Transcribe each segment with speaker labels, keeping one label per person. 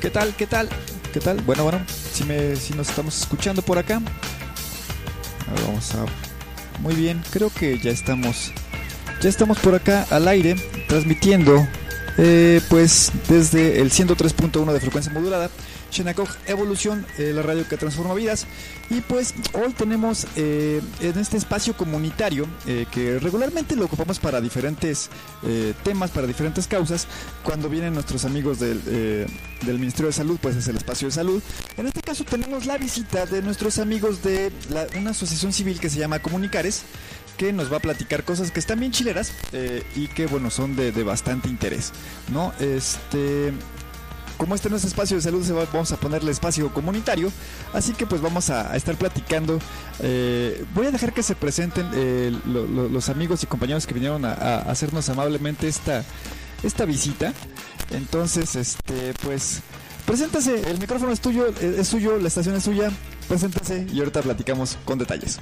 Speaker 1: ¿Qué tal? ¿Qué tal? ¿Qué tal? Bueno, bueno, si, me, si nos estamos escuchando por acá. vamos a... Muy bien, creo que ya estamos... Ya estamos por acá al aire, transmitiendo, eh, pues desde el 103.1 de frecuencia modulada Shenakog Evolución, eh, la radio que transforma vidas. Y pues hoy tenemos eh, en este espacio comunitario eh, que regularmente lo ocupamos para diferentes temas, para diferentes causas. Cuando vienen nuestros amigos del, del, Ministerio de Salud, pues es el espacio de salud. En este caso tenemos la visita de nuestros amigos de una asociación civil que se llama Comunicares que nos va a platicar cosas que están bien chileras y que bueno son de, de, bastante interés no este como este no es espacio de salud, vamos a ponerle espacio comunitario. Así que pues vamos a, estar platicando. Eh, voy a dejar que se presenten eh, los amigos y compañeros que vinieron a, hacernos amablemente esta, esta visita. Entonces, este, pues, preséntase, el micrófono es tuyo, eh, es suyo, la estación es suya, preséntase y ahorita platicamos con detalles.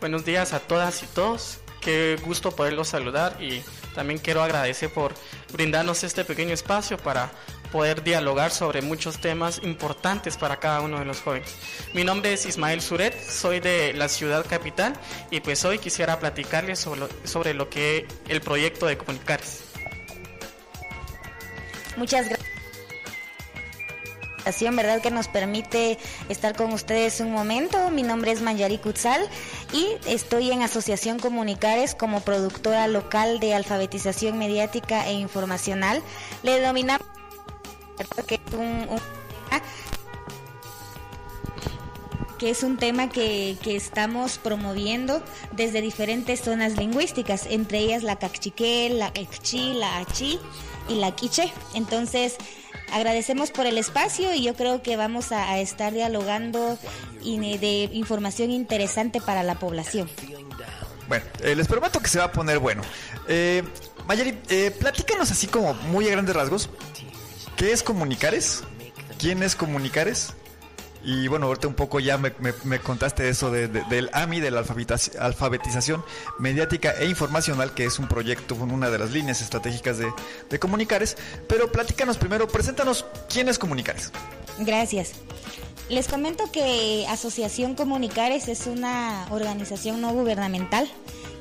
Speaker 2: Buenos días a todas y todos. Qué gusto poderlos saludar y también quiero agradecer por brindarnos este pequeño espacio para poder dialogar sobre muchos temas importantes para cada uno de los jóvenes. Mi nombre es Ismael Suret, soy de la ciudad capital y pues hoy quisiera platicarles sobre lo, sobre lo que el proyecto de Comunicares.
Speaker 3: Muchas gracias. ¿Verdad? Que nos permite estar con ustedes un momento. Mi nombre es Manjari Kutzal y estoy en Asociación Comunicares como productora local de alfabetización mediática e informacional. Le denominamos que es un, tema que, que, estamos promoviendo desde diferentes zonas lingüísticas, entre ellas la cachique, la ekchi, la achi y la quiche. Entonces, agradecemos por el espacio y yo creo que vamos a, estar dialogando de información interesante para la población.
Speaker 1: Bueno, eh, les prometo que se va a poner bueno. Eh, Mayari, eh, platícanos así como muy a grandes rasgos. ¿Qué es Comunicares? ¿Quién es Comunicares? Y bueno, ahorita un poco ya me, contaste eso del AMI, de la alfabetización mediática e informacional, que es un proyecto, una de las líneas estratégicas de, de Comunicares. Pero platícanos primero, preséntanos quién es Comunicares.
Speaker 3: Gracias. Les comento que Asociación Comunicares es una organización no gubernamental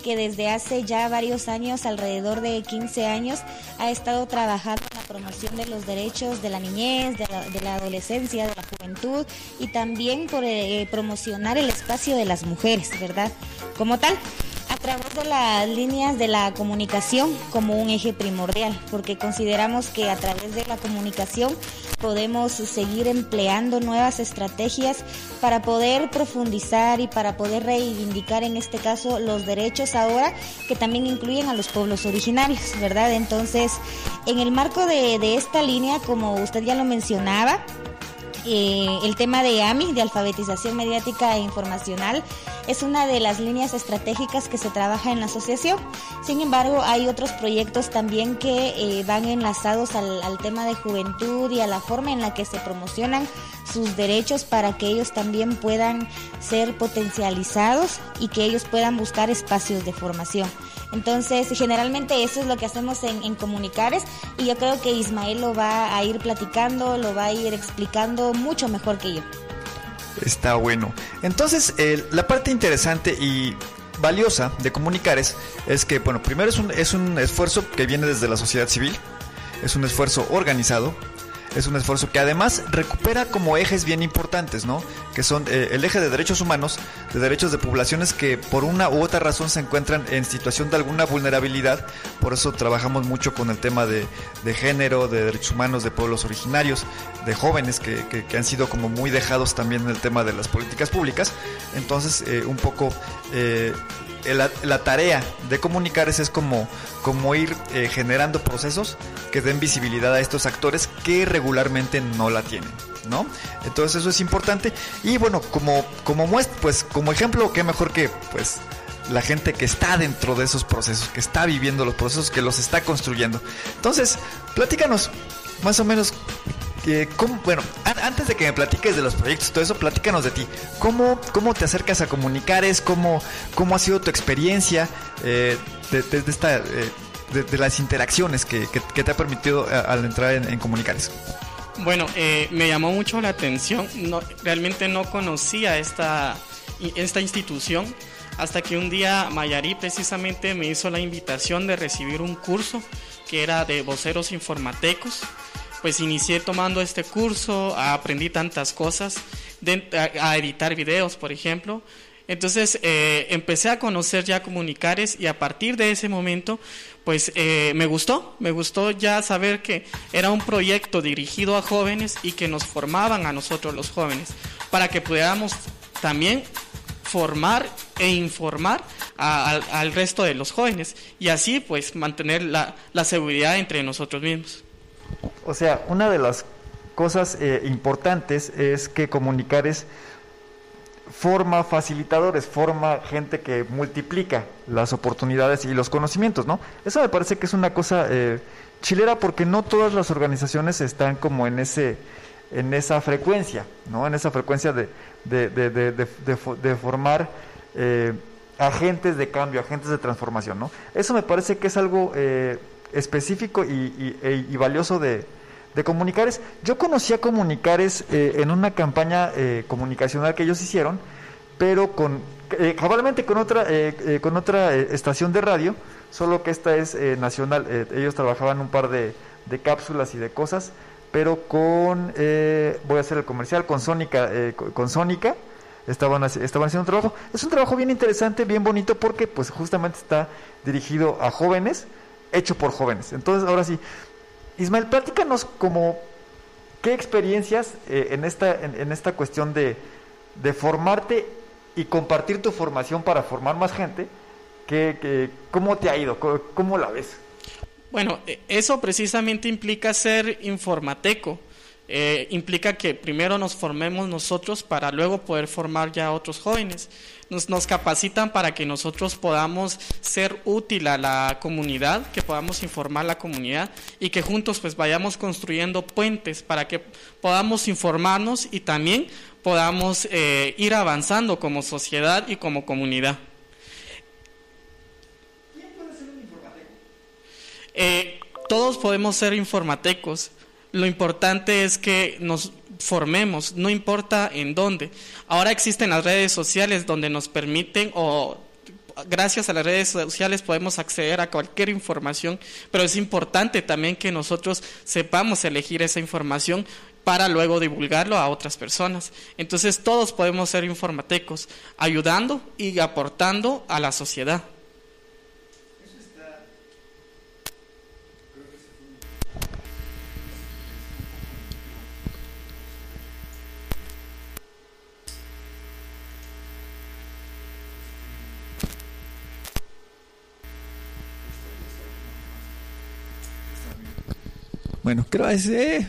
Speaker 3: que desde hace ya varios años, alrededor de 15 años, ha estado trabajando en la promoción de los derechos de la niñez, de la, adolescencia, de la juventud y también por eh, promocionar el espacio de las mujeres, ¿verdad? Como tal, través de las líneas de la comunicación como un eje primordial, porque consideramos que a través de la comunicación podemos seguir empleando nuevas estrategias para poder profundizar y para poder reivindicar en este caso los derechos ahora que también incluyen a los pueblos originarios, ¿verdad? Entonces, en el marco de, de esta línea, como usted ya lo mencionaba, eh, el tema de AMI, de alfabetización mediática e informacional, es una de las líneas estratégicas que se trabaja en la asociación. Sin embargo, hay otros proyectos también que eh, van enlazados al, al, tema de juventud y a la forma en la que se promocionan sus derechos para que ellos también puedan ser potencializados y que ellos puedan buscar espacios de formación. Entonces, generalmente eso es lo que hacemos en, Comunicares y yo creo que Ismael lo va a ir platicando, lo va a ir explicando mucho mejor que yo.
Speaker 1: Está bueno. Entonces, la parte interesante y valiosa de Comunicares es que, bueno, primero es un, es un esfuerzo que viene desde la sociedad civil, es un esfuerzo organizado, es un esfuerzo que además recupera como ejes bien importantes, ¿no? Que son eh, el eje de derechos humanos, de derechos de poblaciones que por una u otra razón se encuentran en situación de alguna vulnerabilidad. Por eso trabajamos mucho con el tema de, género, de derechos humanos, de pueblos originarios, de jóvenes que, han sido como muy dejados también en el tema de las políticas públicas. Entonces, eh, un poco eh, la, tarea de comunicar es como, como ir generando procesos que den visibilidad a estos actores que regularmente no la tienen. Entonces eso es importante. Y bueno, como, como muestra, pues como ejemplo, qué mejor que pues la gente que está dentro de esos procesos, que está viviendo los procesos, que los está construyendo. Entonces, platícanos más o menos bueno, antes de que me platiques de los proyectos, todo eso, platícanos de ti. ¿Cómo, cómo te acercas a comunicar? ¿Cómo, ¿Cómo ha sido tu experiencia eh, esta, eh, de, las interacciones que, te ha permitido al entrar en, en Comunicares.
Speaker 2: Bueno, eh, me llamó mucho la atención. No, realmente no conocía esta, esta institución hasta que un día Mayari precisamente me hizo la invitación de recibir un curso que era de voceros informatecos. Pues inicié tomando este curso, aprendí tantas cosas, a, editar videos, por ejemplo. Entonces eh, empecé a conocer ya comunicares y a partir de ese momento pues eh, me gustó, me gustó ya saber que era un proyecto dirigido a jóvenes y que nos formaban a nosotros los jóvenes para que pudiéramos también formar e informar al resto de los jóvenes y así pues mantener la, seguridad entre nosotros mismos.
Speaker 1: O sea, una de las cosas eh, importantes es que comunicar es forma facilitadores, forma gente que multiplica las oportunidades y los conocimientos, ¿no? Eso me parece que es una cosa eh, chilera porque no todas las organizaciones están como en ese en esa frecuencia, ¿no? En esa frecuencia de, de, formar eh, agentes de cambio, agentes de transformación, ¿no? Eso me parece que es algo eh, específico y, e, y, valioso de, de Comunicares. Yo conocí a Comunicares eh, en una campaña eh, comunicacional que ellos hicieron, pero con eh, con otra con otra estación de radio, solo que esta es nacional. ellos trabajaban un par de, de, cápsulas y de cosas, pero con voy a hacer el comercial con Sónica con Sónica estaban estaban haciendo un trabajo. Es un trabajo bien interesante, bien bonito porque pues justamente está dirigido a jóvenes, hecho por jóvenes. Entonces, ahora sí, Ismael, platícanos como qué experiencias eh, en, esta, en, esta cuestión de, formarte y compartir tu formación para formar más gente, que, ¿cómo te ha ido? ¿Cómo, la ves?
Speaker 2: Bueno, e, eso precisamente implica ser informateco. Eh, implica que primero nos formemos nosotros para luego poder formar ya a otros jóvenes nos, capacitan para que nosotros podamos ser útil a la comunidad, que podamos informar a la comunidad y que juntos pues vayamos construyendo puentes para que podamos informarnos y también podamos eh, ir avanzando como sociedad y como comunidad. ¿Quién puede ser un informateco? Todos podemos ser informatecos. Lo importante es que nos formemos, no importa en dónde. Ahora existen las redes sociales donde nos permiten o gracias a las redes sociales podemos acceder a cualquier información, pero es importante también que nosotros sepamos elegir esa información para luego divulgarlo a otras personas. Entonces todos podemos ser informatecos, ayudando y aportando a la sociedad.
Speaker 1: Bueno, creo que eh,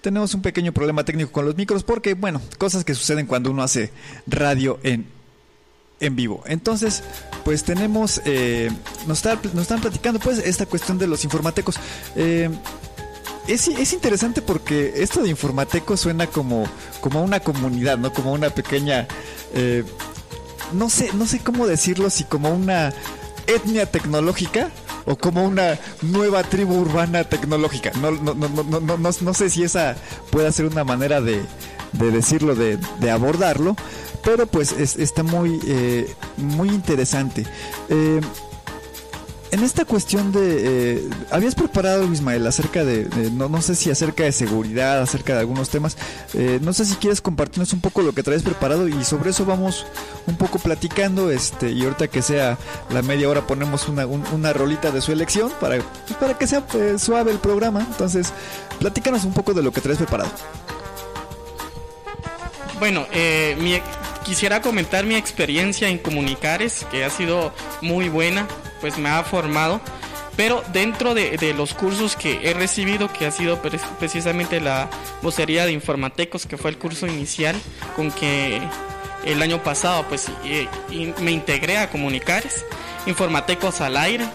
Speaker 1: tenemos un pequeño problema técnico con los micros porque, bueno, cosas que suceden cuando uno hace radio en, en vivo. Entonces, pues tenemos, eh, nos, están platicando pues esta cuestión de los informatecos. Eh, es, es, interesante porque esto de informatecos suena como, como una comunidad, ¿no? Como una pequeña, eh, no sé, no sé cómo decirlo, si como una etnia tecnológica o como una nueva tribu urbana tecnológica. No, no, no, no, sé si esa puede ser una manera de, de decirlo, de, de, abordarlo, pero pues está muy, eh, muy interesante. Eh, en esta cuestión de... Eh, habías preparado, Ismael, acerca de... no, no sé si acerca de seguridad, acerca de algunos temas. Eh, no sé si quieres compartirnos un poco lo que traes preparado y sobre eso vamos un poco platicando. este Y ahorita que sea la media hora ponemos una, una rolita de su elección para, pues, para que sea eh, suave el programa. Entonces, platícanos un poco de lo que traes preparado.
Speaker 2: Bueno, mi, quisiera comentar mi experiencia en Comunicares, que ha sido muy buena pues me ha formado. Pero dentro de, los cursos que he recibido, que ha sido precisamente la vocería de informatecos, que fue el curso inicial con que el año pasado pues me integré a Comunicares, Informatecos al aire,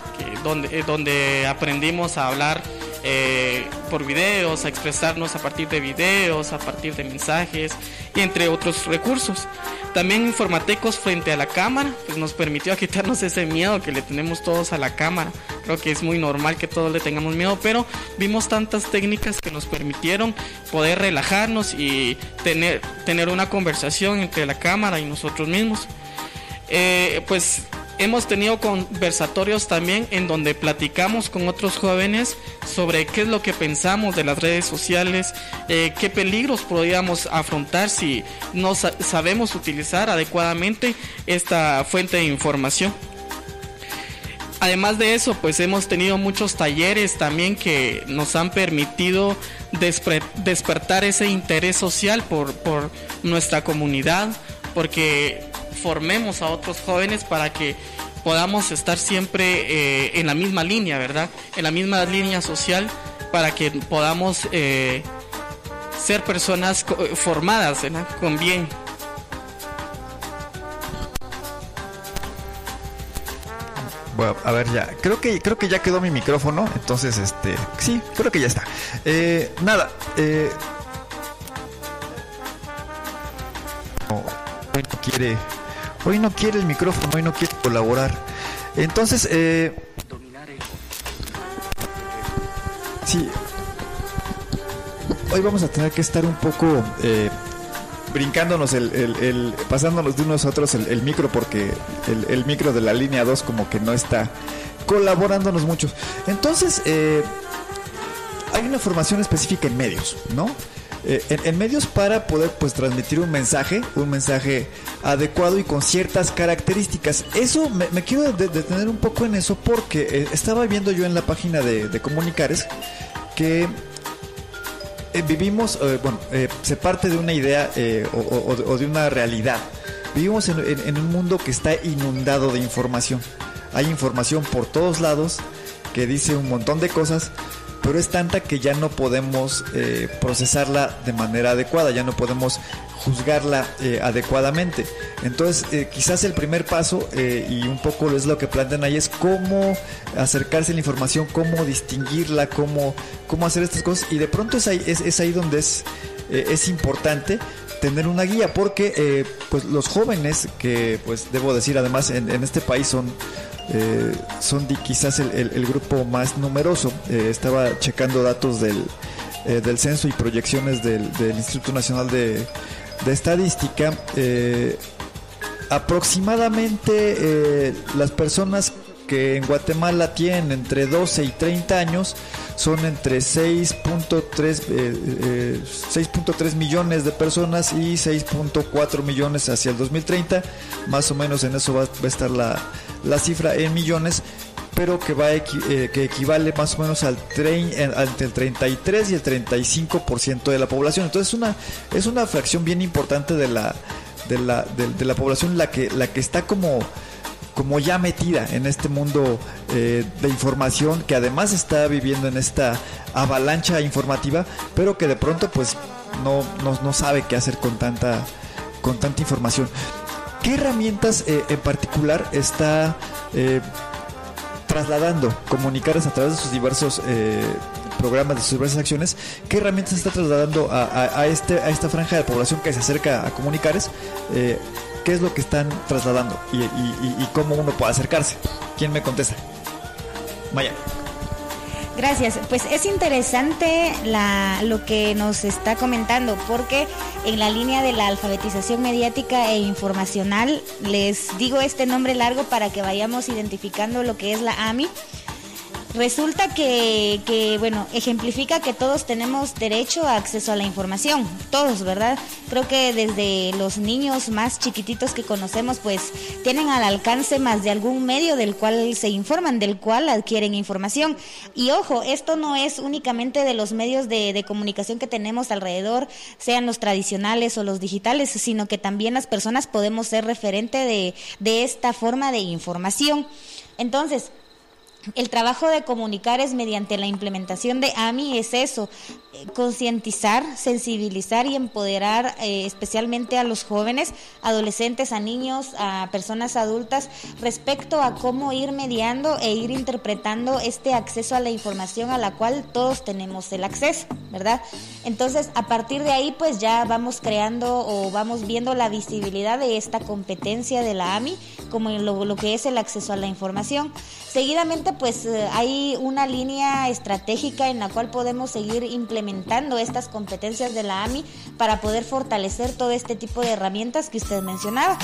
Speaker 2: donde, donde aprendimos a hablar eh, por videos, a expresarnos a partir de videos, a partir de mensajes y entre otros recursos. También Informatecos frente a la cámara, pues nos permitió quitarnos ese miedo que le tenemos todos a la cámara, creo que es muy normal que todos le tengamos miedo, pero vimos tantas técnicas que nos permitieron poder relajarnos y tener, tener una conversación entre la cámara y nosotros mismos. Eh, pues hemos tenido conversatorios también en donde platicamos con otros jóvenes sobre qué es lo que pensamos de las redes sociales, eh, qué peligros podríamos afrontar si no sabemos utilizar adecuadamente esta fuente de información. Además de eso, pues hemos tenido muchos talleres también que nos han permitido despertar ese interés social por, por nuestra comunidad, porque formemos a otros jóvenes para que podamos estar siempre eh, en la misma línea, ¿verdad? En la misma línea social para que podamos eh, ser personas formadas con bien.
Speaker 1: Bueno, a ver ya, creo que creo que ya quedó mi micrófono, entonces este, sí, creo que ya está. Eh, nada, no quiere Hoy no quiere el micrófono, hoy no quiere colaborar. Entonces, eh, sí, hoy vamos a tener que estar un poco eh, brincándonos, el, pasándonos de unos a otros el, micro, porque el, micro de la línea 2 como que no está colaborándonos mucho. Entonces, eh, hay una formación específica en medios, ¿no? Eh, en, medios para poder pues transmitir un mensaje, un mensaje adecuado y con ciertas características. Eso me, quiero detener un poco en eso porque eh, estaba viendo yo en la página de, Comunicares que eh, vivimos, bueno, se parte de una idea o, de una realidad. Vivimos en un mundo que está inundado de información. Hay información por todos lados que dice un montón de cosas, pero es tanta que ya no podemos eh, procesarla de manera adecuada, ya no podemos juzgarla eh, adecuadamente. Entonces, eh, quizás el primer paso, y un poco es lo que plantean ahí, es cómo acercarse a la información, cómo distinguirla, cómo, cómo hacer estas cosas, y de pronto es ahí, es, ahí donde es, es importante tener una guía porque pues los jóvenes que pues debo decir además en este país son eh, son quizás el, grupo más numeroso. Eh, estaba checando datos del, eh, del censo y proyecciones del, Instituto Nacional de, Estadística. aproximadamente las personas que en Guatemala tienen entre 12 y 30 años son entre 6.3 6.3 millones de personas y 6.4 millones hacia el 2030. Más o menos en eso va a estar la, la cifra en millones, pero que va eh, que equivale más o menos al entre el 33 y el 35% de la población. Entonces es una es una fracción bien importante de la de la, de, la población la que la que está como como ya metida en este mundo eh, de información que además está viviendo en esta avalancha informativa pero que de pronto pues no, no, no sabe qué hacer con tanta con tanta información ¿Qué herramientas eh, en particular está eh, trasladando Comunicares a través de sus diversos eh, programas, de sus diversas acciones? ¿Qué herramientas está trasladando a, este, a esta franja de población que se acerca a Comunicares? ¿Qué es lo que están trasladando y, cómo uno puede acercarse? ¿Quién me contesta? Maya.
Speaker 3: Gracias. Pues es interesante lo que nos está comentando, porque en la línea de la alfabetización mediática e informacional, les digo este nombre largo para que vayamos identificando lo que es la AMI. Resulta que, bueno, ejemplifica que todos tenemos derecho a acceso a la información, todos, ¿verdad? Creo que desde los niños más chiquititos que conocemos, pues tienen al alcance más de algún medio del cual se informan, del cual adquieren información. Y ojo, esto no es únicamente de los medios de, de comunicación que tenemos alrededor, sean los tradicionales o los digitales, sino que también las personas podemos ser referente de, de esta forma de información. Entonces, el trabajo de comunicar es mediante la implementación de AMI, es eso, eh, concientizar, sensibilizar y empoderar eh, especialmente a los jóvenes, adolescentes, a niños, a personas adultas respecto a cómo ir mediando e ir interpretando este acceso a la información a la cual todos tenemos el acceso, ¿verdad? Entonces, a partir de ahí, pues ya vamos creando o vamos viendo la visibilidad de esta competencia de la AMI como lo, lo que es el acceso a la información. Seguidamente, pues eh, hay una línea estratégica en la cual podemos seguir implementando estas competencias de la AMI para poder fortalecer todo este tipo de herramientas que usted mencionaba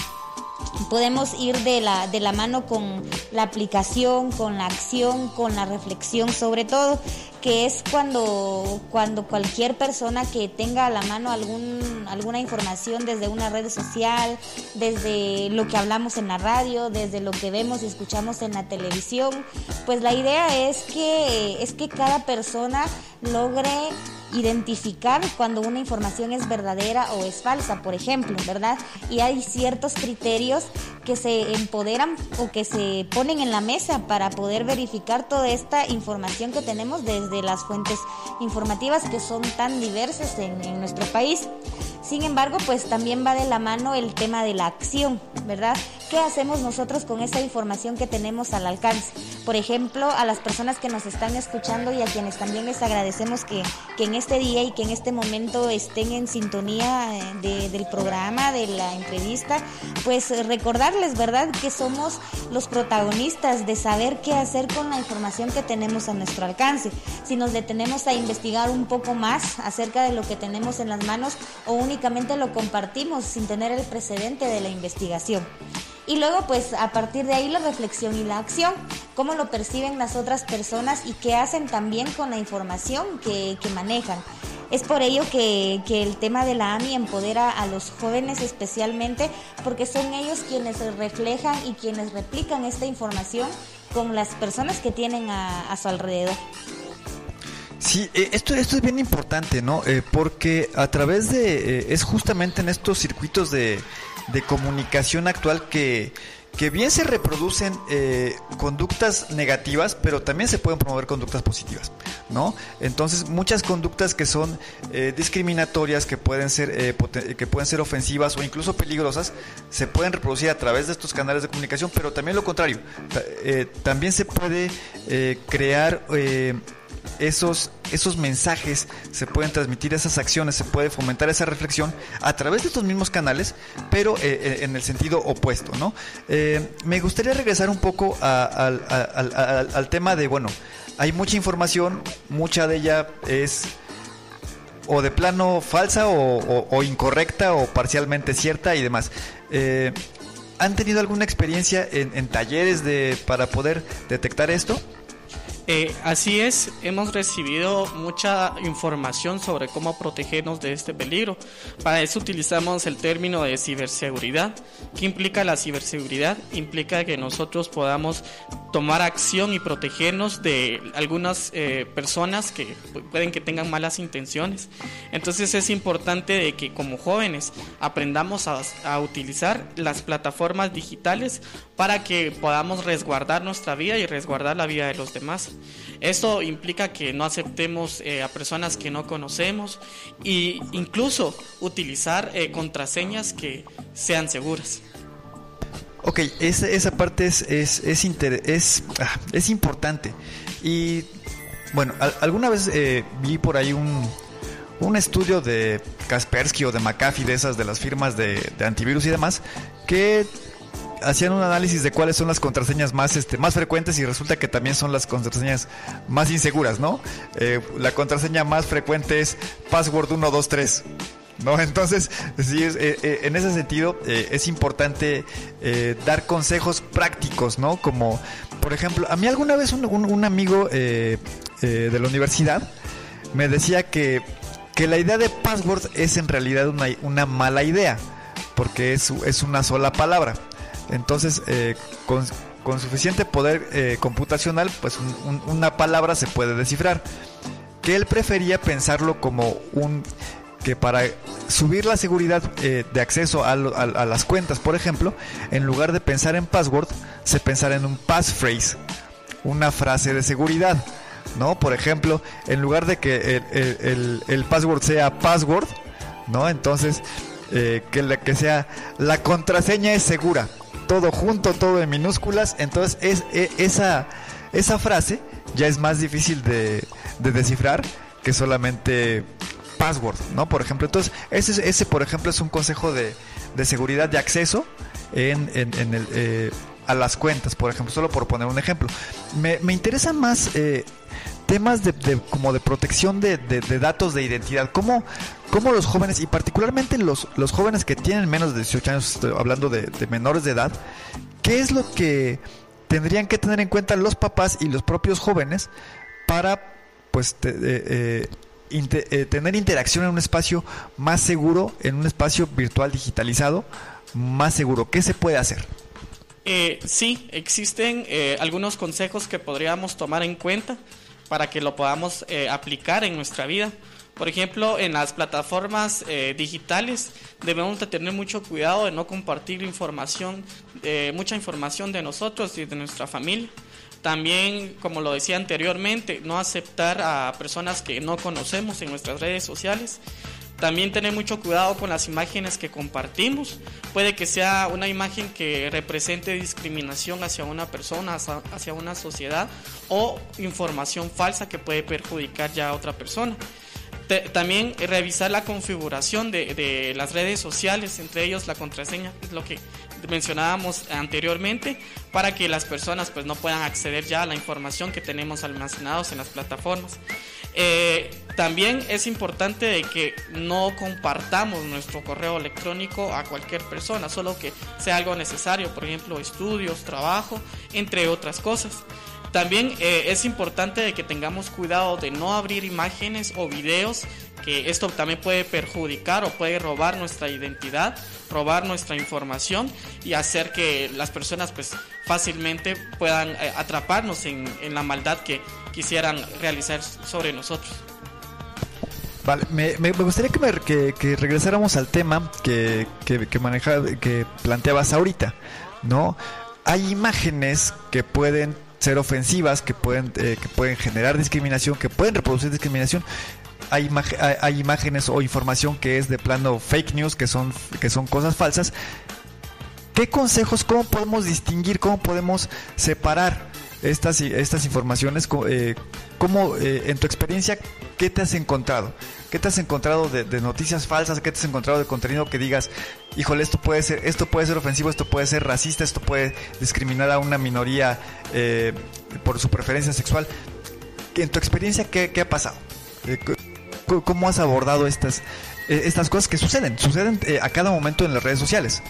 Speaker 3: podemos ir de la, de la mano con la aplicación, con la acción, con la reflexión sobre todo, que es cuando, cuando cualquier persona que tenga a la mano algún, alguna información desde una red social, desde lo que hablamos en la radio, desde lo que vemos y escuchamos en la televisión, pues la idea es que, es que cada persona logre identificar cuando una información es verdadera o es falsa, por ejemplo, ¿verdad? Y hay ciertos criterios que se empoderan o que se ponen en la mesa para poder verificar toda esta información que tenemos desde las fuentes informativas que son tan diversas en, nuestro país. Sin embargo, pues también va de la mano el tema de la acción, ¿verdad? ¿Qué hacemos nosotros con esa información que tenemos al alcance? Por ejemplo, a las personas que nos están escuchando y a quienes también les agradecemos que, que en este día y que en este momento estén en sintonía eh, del programa, de la entrevista, pues recordarles, ¿verdad?, que somos los protagonistas de saber qué hacer con la información que tenemos a nuestro alcance. Si nos detenemos a investigar un poco más acerca de lo que tenemos en las manos o únicamente lo compartimos sin tener el precedente de la investigación. Y luego, pues a partir de ahí la reflexión y la acción, cómo lo perciben las otras personas y qué hacen también con la información que, manejan. Es por ello que, el tema de la AMI empodera a los jóvenes especialmente porque son ellos quienes reflejan y quienes replican esta información con las personas que tienen a, su alrededor.
Speaker 1: Sí, eh, esto, esto es bien importante, ¿no? Eh, porque a través de, eh, es justamente en estos circuitos de, de comunicación actual que, que bien se reproducen eh, conductas negativas, pero también se pueden promover conductas positivas, ¿no? Entonces, muchas conductas que son eh, discriminatorias, que pueden ser eh, que pueden ser ofensivas o incluso peligrosas, se pueden reproducir a través de estos canales de comunicación, pero también lo contrario, también se puede crear esos, esos mensajes se pueden transmitir, esas acciones, se puede fomentar esa reflexión a través de estos mismos canales, pero eh, eh, en el sentido opuesto, ¿no? Eh, me gustaría regresar un poco al, tema de, bueno, hay mucha información, mucha de ella es o de plano falsa o, incorrecta o parcialmente cierta y demás. ¿Han tenido alguna experiencia en, en talleres de, para poder detectar esto?
Speaker 2: Eh, así es, hemos recibido mucha información sobre cómo protegernos de este peligro. Para eso utilizamos el término de ciberseguridad. ¿Qué implica la ciberseguridad? Implica que nosotros podamos tomar acción y protegernos de algunas eh, personas que pueden que tengan malas intenciones. Entonces es importante de que como jóvenes aprendamos a, a utilizar las plataformas digitales para que podamos resguardar nuestra vida y resguardar la vida de los demás. Esto implica que no aceptemos eh, a personas que no conocemos e incluso utilizar eh, contraseñas que sean seguras.
Speaker 1: Ok, esa, parte es, es, es, ah, es, importante. Y bueno, alguna vez eh, vi por ahí un, un estudio de Kaspersky o de McAfee, de esas de las firmas de, de antivirus y demás, que hacían un análisis de cuáles son las contraseñas más, este, más frecuentes y resulta que también son las contraseñas más inseguras, ¿no? Eh, la contraseña más frecuente es password 123. ¿No? Entonces, sí, eh, eh, en ese sentido es importante dar consejos prácticos, ¿no? Como, por ejemplo, a mí alguna vez un, amigo de la universidad me decía que, que la idea de password es en realidad una, una mala idea, porque es, es una sola palabra. Entonces, eh, con, suficiente poder eh, computacional, pues una palabra se puede descifrar. Que él prefería pensarlo como un que para subir la seguridad eh, de acceso a, las cuentas, por ejemplo, en lugar de pensar en password, se pensara en un passphrase, una frase de seguridad. ¿no? Por ejemplo, en lugar de que el, password sea password, ¿no? Entonces, que, que sea la contraseña es segura todo junto, todo en minúsculas. Entonces es, e, esa, esa frase ya es más difícil de, descifrar que solamente password, ¿no? Por ejemplo, entonces ese, ese por ejemplo es un consejo de, de seguridad de acceso en, en, el, eh, a las cuentas, por ejemplo, solo por poner un ejemplo. Me, me interesan más eh, temas de, como de protección de, datos de identidad. ¿Cómo, cómo los jóvenes, y particularmente los, los jóvenes que tienen menos de 18 años, hablando de, menores de edad, qué es lo que tendrían que tener en cuenta los papás y los propios jóvenes para pues eh, eh, tener interacción en un espacio más seguro, en un espacio virtual digitalizado más seguro? ¿Qué se puede hacer?
Speaker 2: Eh, sí, existen eh, algunos consejos que podríamos tomar en cuenta para que lo podamos eh, aplicar en nuestra vida. Por ejemplo, en las plataformas digitales debemos de tener mucho cuidado de no compartir información, mucha información de nosotros y de nuestra familia. También, como lo decía anteriormente, no aceptar a personas que no conocemos en nuestras redes sociales también tener mucho cuidado con las imágenes que compartimos. Puede que sea una imagen que represente discriminación hacia una persona, hacia una sociedad o información falsa que puede perjudicar ya a otra persona. también revisar la configuración de, las redes sociales, entre ellos la contraseña, es lo que mencionábamos anteriormente, para que las personas pues no puedan acceder ya a la información que tenemos almacenados en las plataformas. Eh, también es importante de que no compartamos nuestro correo electrónico a cualquier persona, solo que sea algo necesario, por ejemplo, estudios, trabajo, entre otras cosas. También eh, es importante de que tengamos cuidado de no abrir imágenes o videos que esto también puede perjudicar o puede robar nuestra identidad, robar nuestra información y hacer que las personas pues fácilmente puedan eh, atraparnos en, la maldad que quisieran realizar sobre nosotros.
Speaker 1: Vale, me, gustaría que, que, regresáramos al tema que, que, que planteabas ahorita, ¿no? Hay imágenes que pueden ser ofensivas, que pueden, eh, que pueden generar discriminación, que pueden reproducir discriminación, hay, hay, imágenes o información que es de plano fake news, que son, que son cosas falsas. ¿Qué consejos, cómo podemos distinguir, cómo podemos separar estas, estas informaciones? Eh, ¿Cómo, eh, en tu experiencia, qué te has encontrado? ¿Qué te has encontrado de, noticias falsas? ¿Qué te has encontrado de contenido que digas, híjole, esto puede ser, esto puede ser ofensivo, esto puede ser racista, esto puede discriminar a una minoría eh, por su preferencia sexual? En tu experiencia, ¿qué, qué ha pasado? ¿Cómo has abordado estas, eh, estas cosas que suceden? Suceden eh, a cada momento en las redes sociales.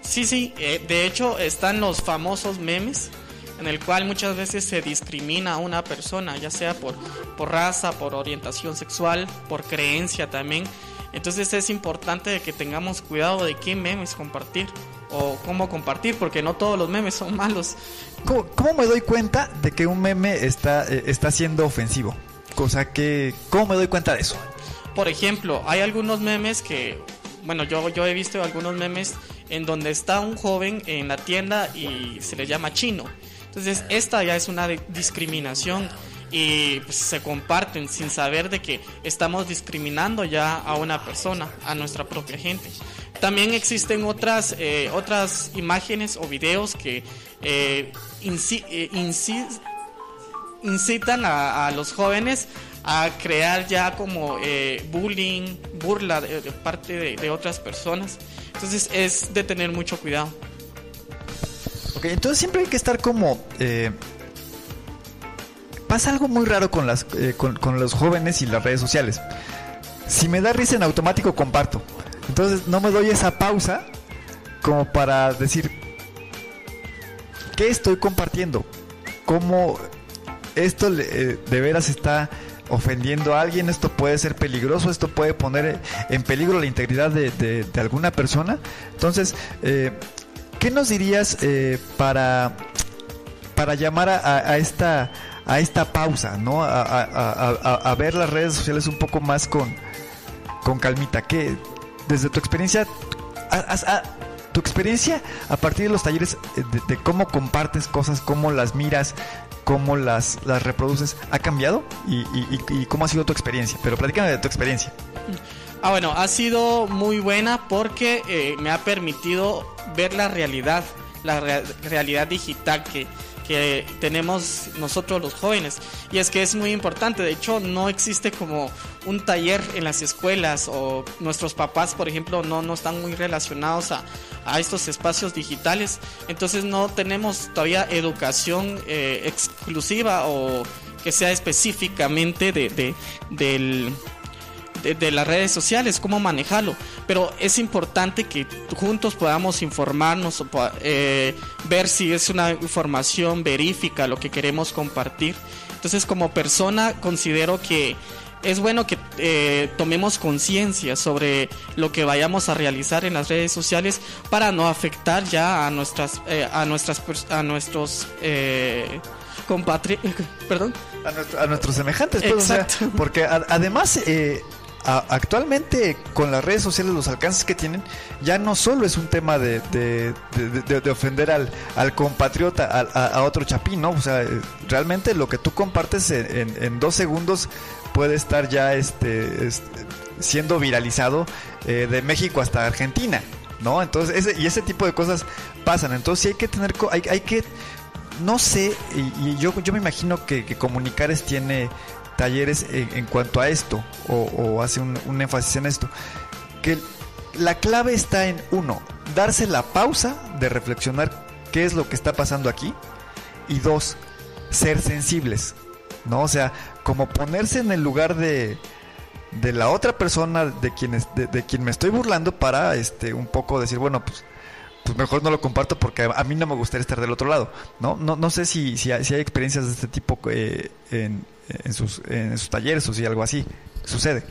Speaker 2: Sí, sí, eh, de hecho están los famosos memes en el cual muchas veces se discrimina a una persona, ya sea por, por raza, por orientación sexual, por creencia también. Entonces es importante que tengamos cuidado de qué memes compartir o cómo compartir, porque no todos los memes son malos.
Speaker 1: ¿Cómo, me doy cuenta de que un meme está, está siendo ofensivo? cosa que, ¿cómo me doy cuenta de eso?
Speaker 2: Por ejemplo, hay algunos memes que, bueno, yo, yo he visto algunos memes en donde está un joven en la tienda y se le llama chino. Entonces, esta ya es una discriminación y pues, se comparten sin saber de que estamos discriminando ya a una persona, a nuestra propia gente. También existen otras, eh, otras imágenes o videos que eh, eh incitan a, los jóvenes a crear ya como eh, bullying, burla de, parte de, otras personas. Entonces es de tener mucho cuidado.
Speaker 1: Ok, entonces siempre hay que estar como... Eh, pasa algo muy raro con, las, eh, con, los jóvenes y las redes sociales. Si me da risa en automático, comparto. Entonces no me doy esa pausa como para decir, ¿qué estoy compartiendo? ¿Cómo esto eh, de veras está ofendiendo a alguien, esto puede ser peligroso, esto puede poner en peligro la integridad de, alguna persona. Entonces, eh, ¿qué nos dirías eh, para, para llamar a, esta a esta pausa, ¿no? A, ver las redes sociales un poco más con, con calmita. ¿Qué, desde tu experiencia, tu experiencia a partir de los talleres de, cómo compartes cosas, cómo las miras, cómo las, las reproduces ha cambiado y, cómo ha sido tu experiencia. Pero platícame de tu experiencia.
Speaker 2: Ah, bueno, ha sido muy buena porque eh, me ha permitido ver la realidad, la realidad digital que, que tenemos nosotros los jóvenes. Y es que es muy importante, de hecho no existe como un taller en las escuelas o nuestros papás, por ejemplo, no, no están muy relacionados a, a estos espacios digitales. Entonces no tenemos todavía educación eh, exclusiva o que sea específicamente de, de del de, las redes sociales, cómo manejarlo. Pero es importante que juntos podamos informarnos, eh, ver si es una información verífica lo que queremos compartir. Entonces como persona considero que es bueno que eh, tomemos conciencia sobre lo que vayamos a realizar en las redes sociales para no afectar ya a nuestras eh, a nuestras a nuestros eh, perdón
Speaker 1: a, nuestros semejantes pues, porque además eh, actualmente con las redes sociales los alcances que tienen ya no solo es un tema de, de, ofender al, al compatriota, a, otro chapín, ¿no? O sea, realmente lo que tú compartes en, dos segundos puede estar ya este, siendo viralizado eh, de México hasta Argentina, ¿no? Entonces, ese, y ese tipo de cosas pasan. Entonces, sí hay que tener, hay, hay que, no sé, y, yo, yo me imagino que, que Comunicares tiene talleres en, cuanto a esto o, hace un, énfasis en esto. Que la clave está en uno, darse la pausa de reflexionar qué es lo que está pasando aquí y dos, ser sensibles, ¿no? O sea, como ponerse en el lugar de, de la otra persona de quien, de, quien me estoy burlando para este un poco decir, bueno, pues pues mejor no lo comparto porque a mí no me gustaría estar del otro lado, ¿no? No, no sé si, si, hay, si hay experiencias de este tipo eh, en, en sus, en sus talleres o si algo así sucede.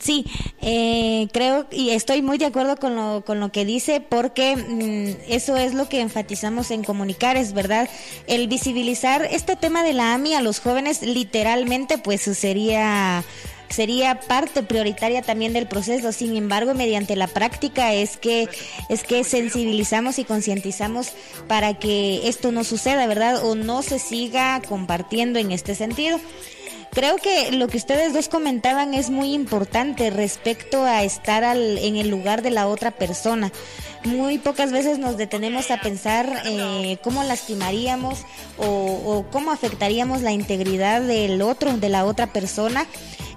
Speaker 3: Sí, eh, creo y estoy muy de acuerdo con lo, con lo que dice porque mm, eso es lo que enfatizamos en comunicar, es verdad. El visibilizar este tema de la AMI a los jóvenes literalmente pues sería sería parte prioritaria también del proceso. Sin embargo, mediante la práctica es que es que sensibilizamos y concientizamos para que esto no suceda, ¿verdad? O no se siga compartiendo en este sentido. Creo que lo que ustedes dos comentaban es muy importante respecto a estar al, en el lugar de la otra persona. Muy pocas veces nos detenemos a pensar eh, cómo lastimaríamos o, o cómo afectaríamos la integridad del otro, de la otra persona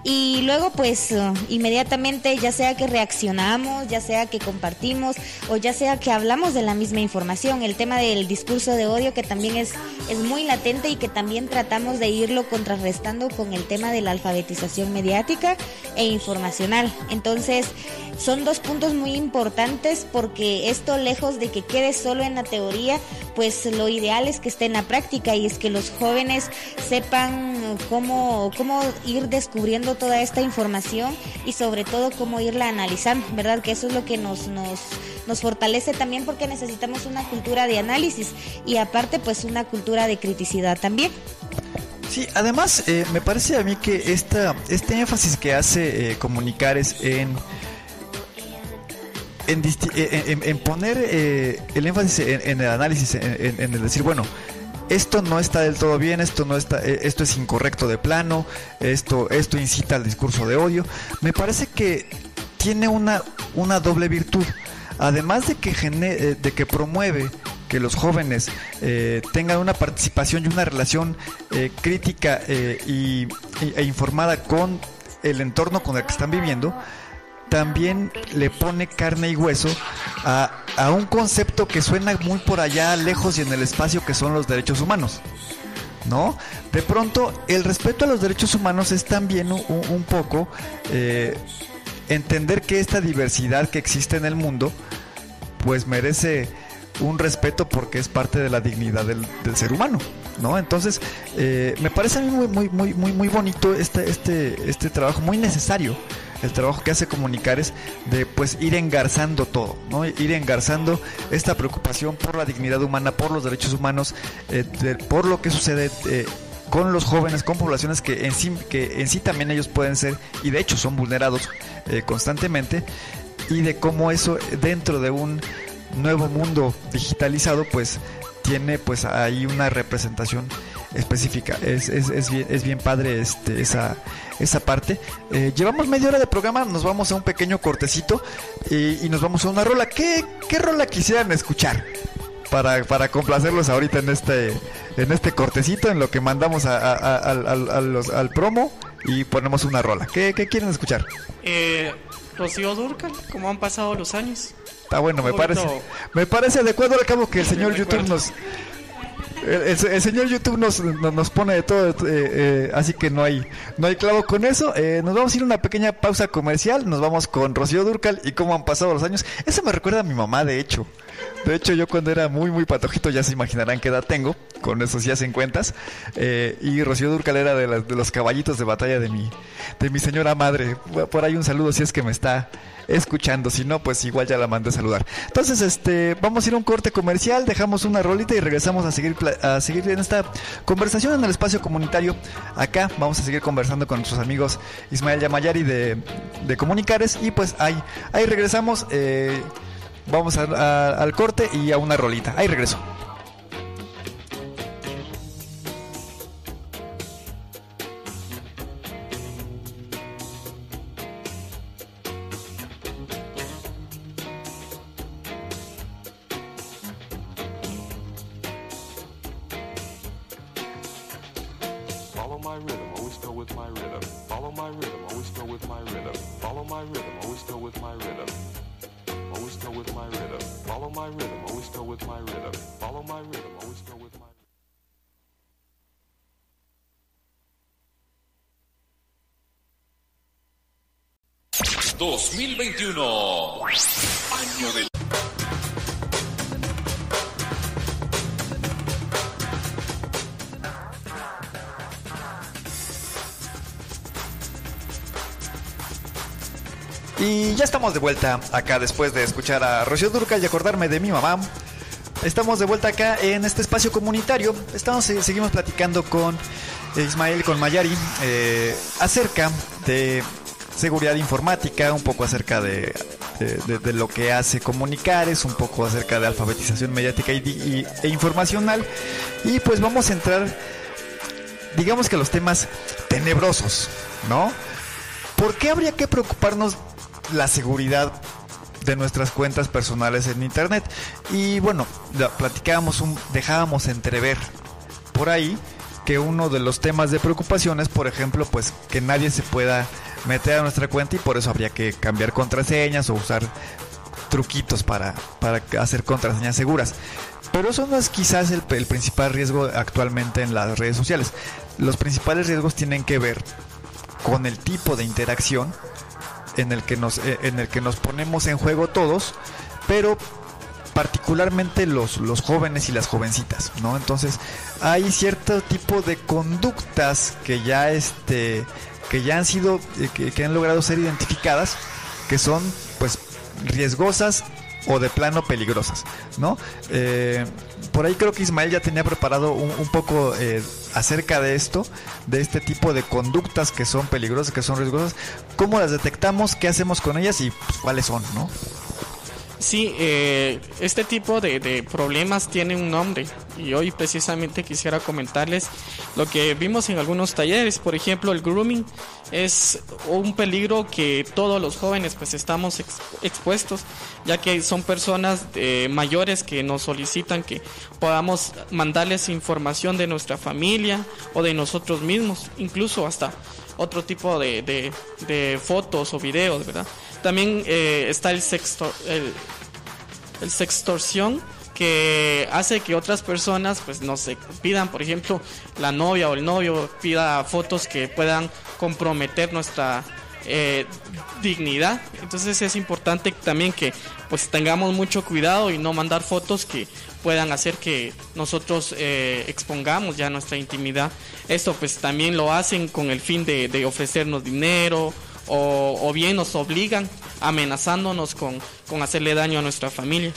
Speaker 3: y luego pues uh, inmediatamente ya sea que reaccionamos, ya sea que compartimos o ya sea que hablamos de la misma información, el tema del discurso de odio que también es, es muy latente y que también tratamos de irlo contrarrestando con el tema de la alfabetización mediática e informacional. Entonces, son dos puntos muy importantes porque esto lejos de que quede solo en la teoría, pues lo ideal es que esté en la práctica y es que los jóvenes sepan cómo, cómo ir descubriendo toda esta información y sobre todo cómo irla analizando, ¿verdad? Que eso es lo que nos, nos, nos fortalece también porque necesitamos una cultura de análisis y aparte pues una cultura de criticidad también.
Speaker 1: Sí, además eh, me parece a mí que esta, este énfasis que hace eh, Comunicares en en, poner eh, el énfasis en, el análisis, en, el decir, bueno, esto no está del todo bien, esto no está, eh, esto es incorrecto de plano, esto, esto incita al discurso de odio, me parece que tiene una, una doble virtud. Además de que, eh, de que promueve que los jóvenes tengan una participación y una relación crítica y, e informada con el entorno con el que están viviendo, también le pone carne y hueso a, un concepto que suena muy por allá, lejos y en el espacio, que son los derechos humanos. ¿No? De pronto, el respeto a los derechos humanos es también un, poco eh, entender que esta diversidad que existe en el mundo, pues merece un respeto porque es parte de la dignidad del, ser humano, ¿no? Entonces, eh, me parece a mí muy, muy, muy, muy, muy bonito este, este, este trabajo, muy necesario el trabajo que hace Comunicares de pues ir engarzando todo, ¿no? Ir engarzando esta preocupación por la dignidad humana, por los derechos humanos, eh, por lo que sucede eh, con los jóvenes, con poblaciones que en sí, que en sí también ellos pueden ser y de hecho son vulnerados eh, constantemente y de cómo eso dentro de un nuevo mundo digitalizado pues tiene pues ahí una representación específica. Es, es, es, bien, es bien padre este, esa, esa parte. Eh, llevamos media hora de programa, nos vamos a un pequeño cortecito y, nos vamos a una rola. ¿Qué, qué rola quisieran escuchar? Para, para complacerlos ahorita en este, en este cortecito, en lo que mandamos al promo y ponemos una rola. ¿Qué, quieren escuchar?
Speaker 2: Eh, Rocío Durcal, ¿cómo han pasado los años?
Speaker 1: Está bueno, me parece, me parece adecuado al cabo que el señor YouTube nos... El, señor YouTube nos, nos, pone de todo, eh, eh, así que no hay no hay clavo con eso. Eh, nos vamos a ir a una pequeña pausa comercial. Nos vamos con Rocío Durcal y cómo han pasado los años. Eso me recuerda a mi mamá, de hecho. De hecho, yo cuando era muy, muy patojito, ya se imaginarán qué edad tengo, con esos ya se cuentas. Eh, y Rocío Durcal era de, de, los caballitos de batalla de mi, de mi señora madre. Por ahí un saludo si es que me está escuchando. Si no, pues igual ya la mandé a saludar. Entonces, este, vamos a ir a un corte comercial, dejamos una rolita y regresamos a seguir, a seguir en esta conversación en el espacio comunitario. Acá vamos a seguir conversando con nuestros amigos Ismael Yamayari de, de Comunicares. Y pues ahí, ahí regresamos. Eh, Vamos al corte y a una rolita. Ahí regreso. De vuelta acá después de escuchar a Rocío Durca y acordarme de mi mamá. Estamos de vuelta acá en este espacio comunitario. Estamos, eh, seguimos platicando con Ismael, con Mayari, eh, acerca de seguridad informática, un poco acerca de, lo que hace comunicar, es un poco acerca de alfabetización mediática e informacional. Y pues vamos a entrar, digamos que a los temas tenebrosos, ¿no? ¿Por qué habría que preocuparnos la seguridad de nuestras cuentas personales en Internet? Y bueno, platicábamos, un, dejábamos entrever por ahí que uno de los temas de preocupación es, por ejemplo, pues que nadie se pueda meter a nuestra cuenta y por eso habría que cambiar contraseñas o usar truquitos para, para hacer contraseñas seguras. Pero eso no es quizás el, el, principal riesgo actualmente en las redes sociales. Los principales riesgos tienen que ver con el tipo de interacción en el que nos, eh, en el que nos ponemos en juego todos, pero particularmente los, los jóvenes y las jovencitas, ¿no? Entonces hay cierto tipo de conductas que ya este que ya han sido, eh, que, han logrado ser identificadas, que son pues riesgosas o de plano peligrosas, ¿no? Eh, por ahí creo que Ismael ya tenía preparado un, poco eh, acerca de esto, de este tipo de conductas que son peligrosas, que son riesgosas, cómo las detectamos, qué hacemos con ellas y pues, cuáles son, ¿no?
Speaker 2: Sí, eh, este tipo de, problemas tiene un nombre y hoy precisamente quisiera comentarles lo que vimos en algunos talleres. Por ejemplo, el grooming es un peligro que todos los jóvenes pues estamos expuestos, ya que son personas eh, mayores que nos solicitan que podamos mandarles información de nuestra familia o de nosotros mismos, incluso hasta otro tipo de, de fotos o videos, ¿verdad? También eh, está el, sexto, el, el sextorsión que hace que otras personas pues no se pidan por ejemplo la novia o el novio pida fotos que puedan comprometer nuestra eh, dignidad. Entonces es importante también que pues tengamos mucho cuidado y no mandar fotos que puedan hacer que nosotros eh, expongamos ya nuestra intimidad. Esto pues también lo hacen con el fin de, de ofrecernos dinero o, bien nos obligan amenazándonos con, hacerle daño a nuestra familia.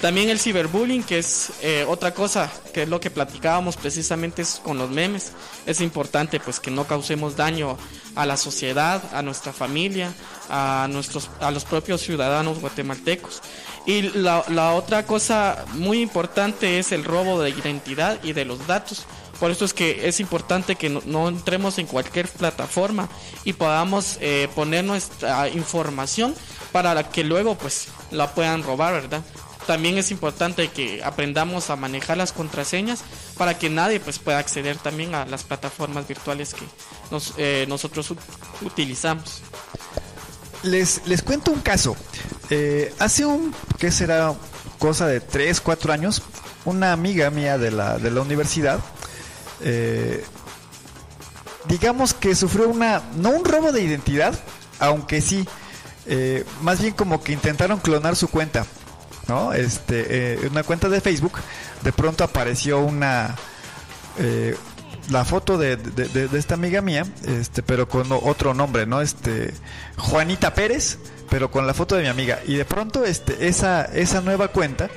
Speaker 2: También el ciberbullying, que es eh, otra cosa, que es lo que platicábamos precisamente con los memes. Es importante pues que no causemos daño a la sociedad, a nuestra familia, a, nuestros, a los propios ciudadanos guatemaltecos. Y la, la otra cosa muy importante es el robo de identidad y de los datos. Por eso es que es importante que no, entremos en cualquier plataforma y podamos eh, poner nuestra información para que luego pues la puedan robar, ¿verdad? también es importante que aprendamos a manejar las contraseñas para que nadie pues pueda acceder también a las plataformas virtuales que eh, nosotros utilizamos.
Speaker 1: Les, les cuento un caso. Eh, hace un, ¿qué será? Cosa de 3, 4 años, una amiga mía de la, de la universidad, eh, digamos que sufrió una, no un robo de identidad, aunque sí, eh, más bien como que intentaron clonar su cuenta, ¿no? Este, eh, una cuenta de Facebook, de pronto apareció una, eh, la foto de, de, de, de, esta amiga mía, este, pero con otro nombre, ¿no? Este, Juanita Pérez, pero con la foto de mi amiga. Y de pronto, este, esa, esa nueva cuenta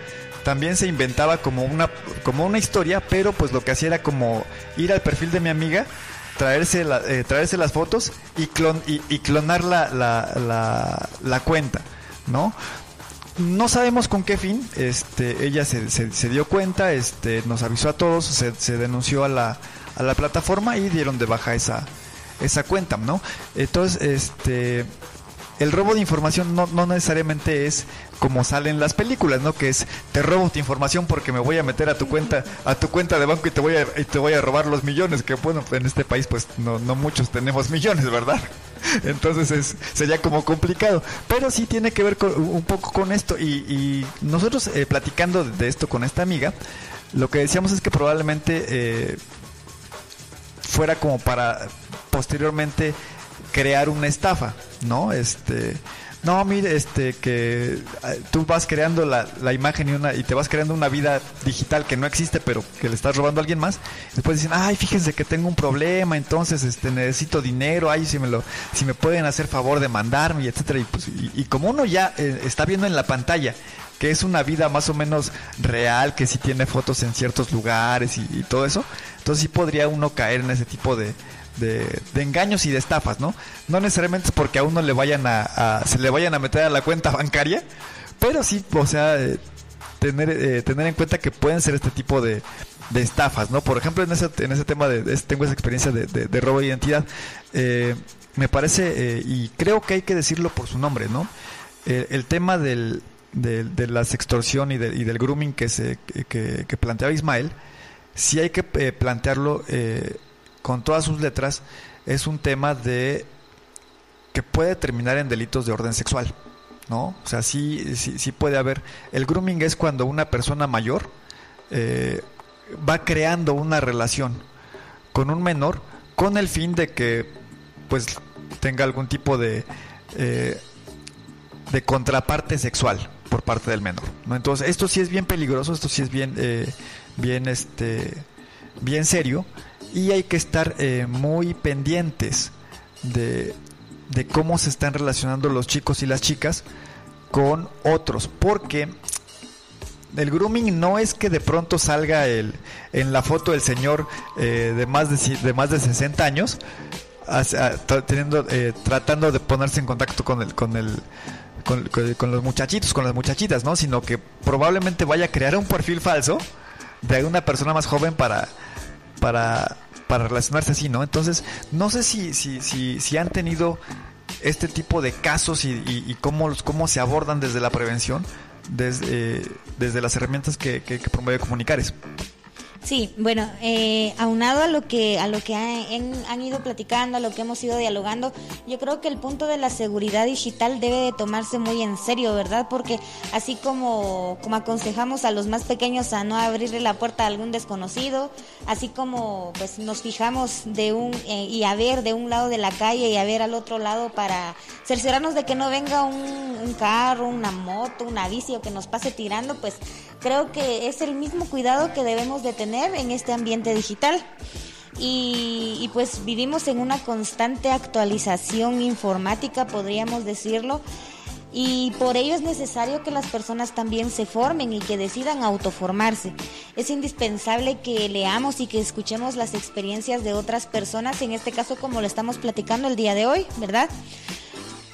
Speaker 1: también se inventaba como una, como una historia, pero pues lo que hacía era como ir al perfil de mi amiga, traerse, la, eh, traerse las fotos y, clon, y, clonar la, la, la, la, cuenta, ¿no? No sabemos con qué fin, este, ella se, se, se dio cuenta, este, nos avisó a todos, se, se denunció a la, a la plataforma y dieron de baja esa, esa cuenta, ¿no? Entonces, este, el robo de información no, no, necesariamente es como salen las películas, ¿no? Que es te robo tu información porque me voy a meter a tu cuenta, a tu cuenta de banco y te voy a, y te voy a robar los millones, que bueno, en este país pues no, no muchos tenemos millones, ¿verdad? Entonces es, sería como complicado. Pero sí tiene que ver con, un poco con esto. Y, y nosotros eh, platicando de esto con esta amiga, lo que decíamos es que probablemente eh, fuera como para posteriormente crear una estafa, ¿no? Este, no, mire, este, que tú vas creando la, la, imagen y, una, y te vas creando una vida digital que no existe, pero que le estás robando a alguien más. Después dicen, ay, fíjense que tengo un problema, entonces este, necesito dinero, ay, si me, lo, si me pueden hacer favor de mandarme, etcétera. Y, pues, y, y como uno ya eh, está viendo en la pantalla que es una vida más o menos real, que sí tiene fotos en ciertos lugares y, y todo eso, entonces sí podría uno caer en ese tipo de, de, de, engaños y de estafas, ¿no? No necesariamente es porque a uno le vayan a, se le vayan a meter a la cuenta bancaria, pero sí, o sea, eh, tener, eh, tener en cuenta que pueden ser este tipo de, de estafas, ¿no? Por ejemplo, en ese, en ese tema de, tengo esa experiencia de, de, robo de identidad, eh, me parece, eh, y creo que hay que decirlo por su nombre, ¿no? el tema del, de, de la sextorsión y, de, y, del grooming que, se, que, que planteaba Ismael, sí hay que eh, plantearlo eh, con todas sus letras, es un tema de que puede terminar en delitos de orden sexual, ¿no? O sea, sí, sí, sí puede haber. El grooming es cuando una persona mayor eh, va creando una relación con un menor con el fin de que, pues, tenga algún tipo de de contraparte sexual por parte del menor, ¿no? Entonces, esto sí es bien peligroso, esto sí es bien, eh, bien, este, bien serio y hay que estar eh, muy pendientes de, de cómo se están relacionando los chicos y las chicas con otros, porque el grooming no es que de pronto salga el, en la foto el señor eh, de, más de, de más de 60 años teniendo, eh, tratando de ponerse en contacto con el, con el con, con, los muchachitos, con las muchachitas, ¿no? Sino que probablemente vaya a crear un perfil falso de una persona más joven para, para, para relacionarse así, ¿no? Entonces, no sé si, si, si, si han tenido este tipo de casos y, y, cómo, cómo se abordan desde la prevención, desde, eh, desde las herramientas que, que, que promueve Comunicares.
Speaker 3: Sí, bueno, eh, aunado a lo que a lo que han, han, ido platicando, a lo que hemos ido dialogando, yo creo que el punto de la seguridad digital debe de tomarse muy en serio, ¿verdad? Porque así como, como aconsejamos a los más pequeños a no abrirle la puerta a algún desconocido, así como pues nos fijamos de un eh, y a ver de un lado de la calle y a ver al otro lado para cerciorarnos de que no venga un, un carro, una moto, una bici o que nos pase tirando, pues creo que es el mismo cuidado que debemos de tener en este ambiente digital. Y, pues vivimos en una constante actualización informática, podríamos decirlo, y por ello es necesario que las personas también se formen y que decidan autoformarse. Es indispensable que leamos y que escuchemos las experiencias de otras personas, en este caso como lo estamos platicando el día de hoy, ¿verdad?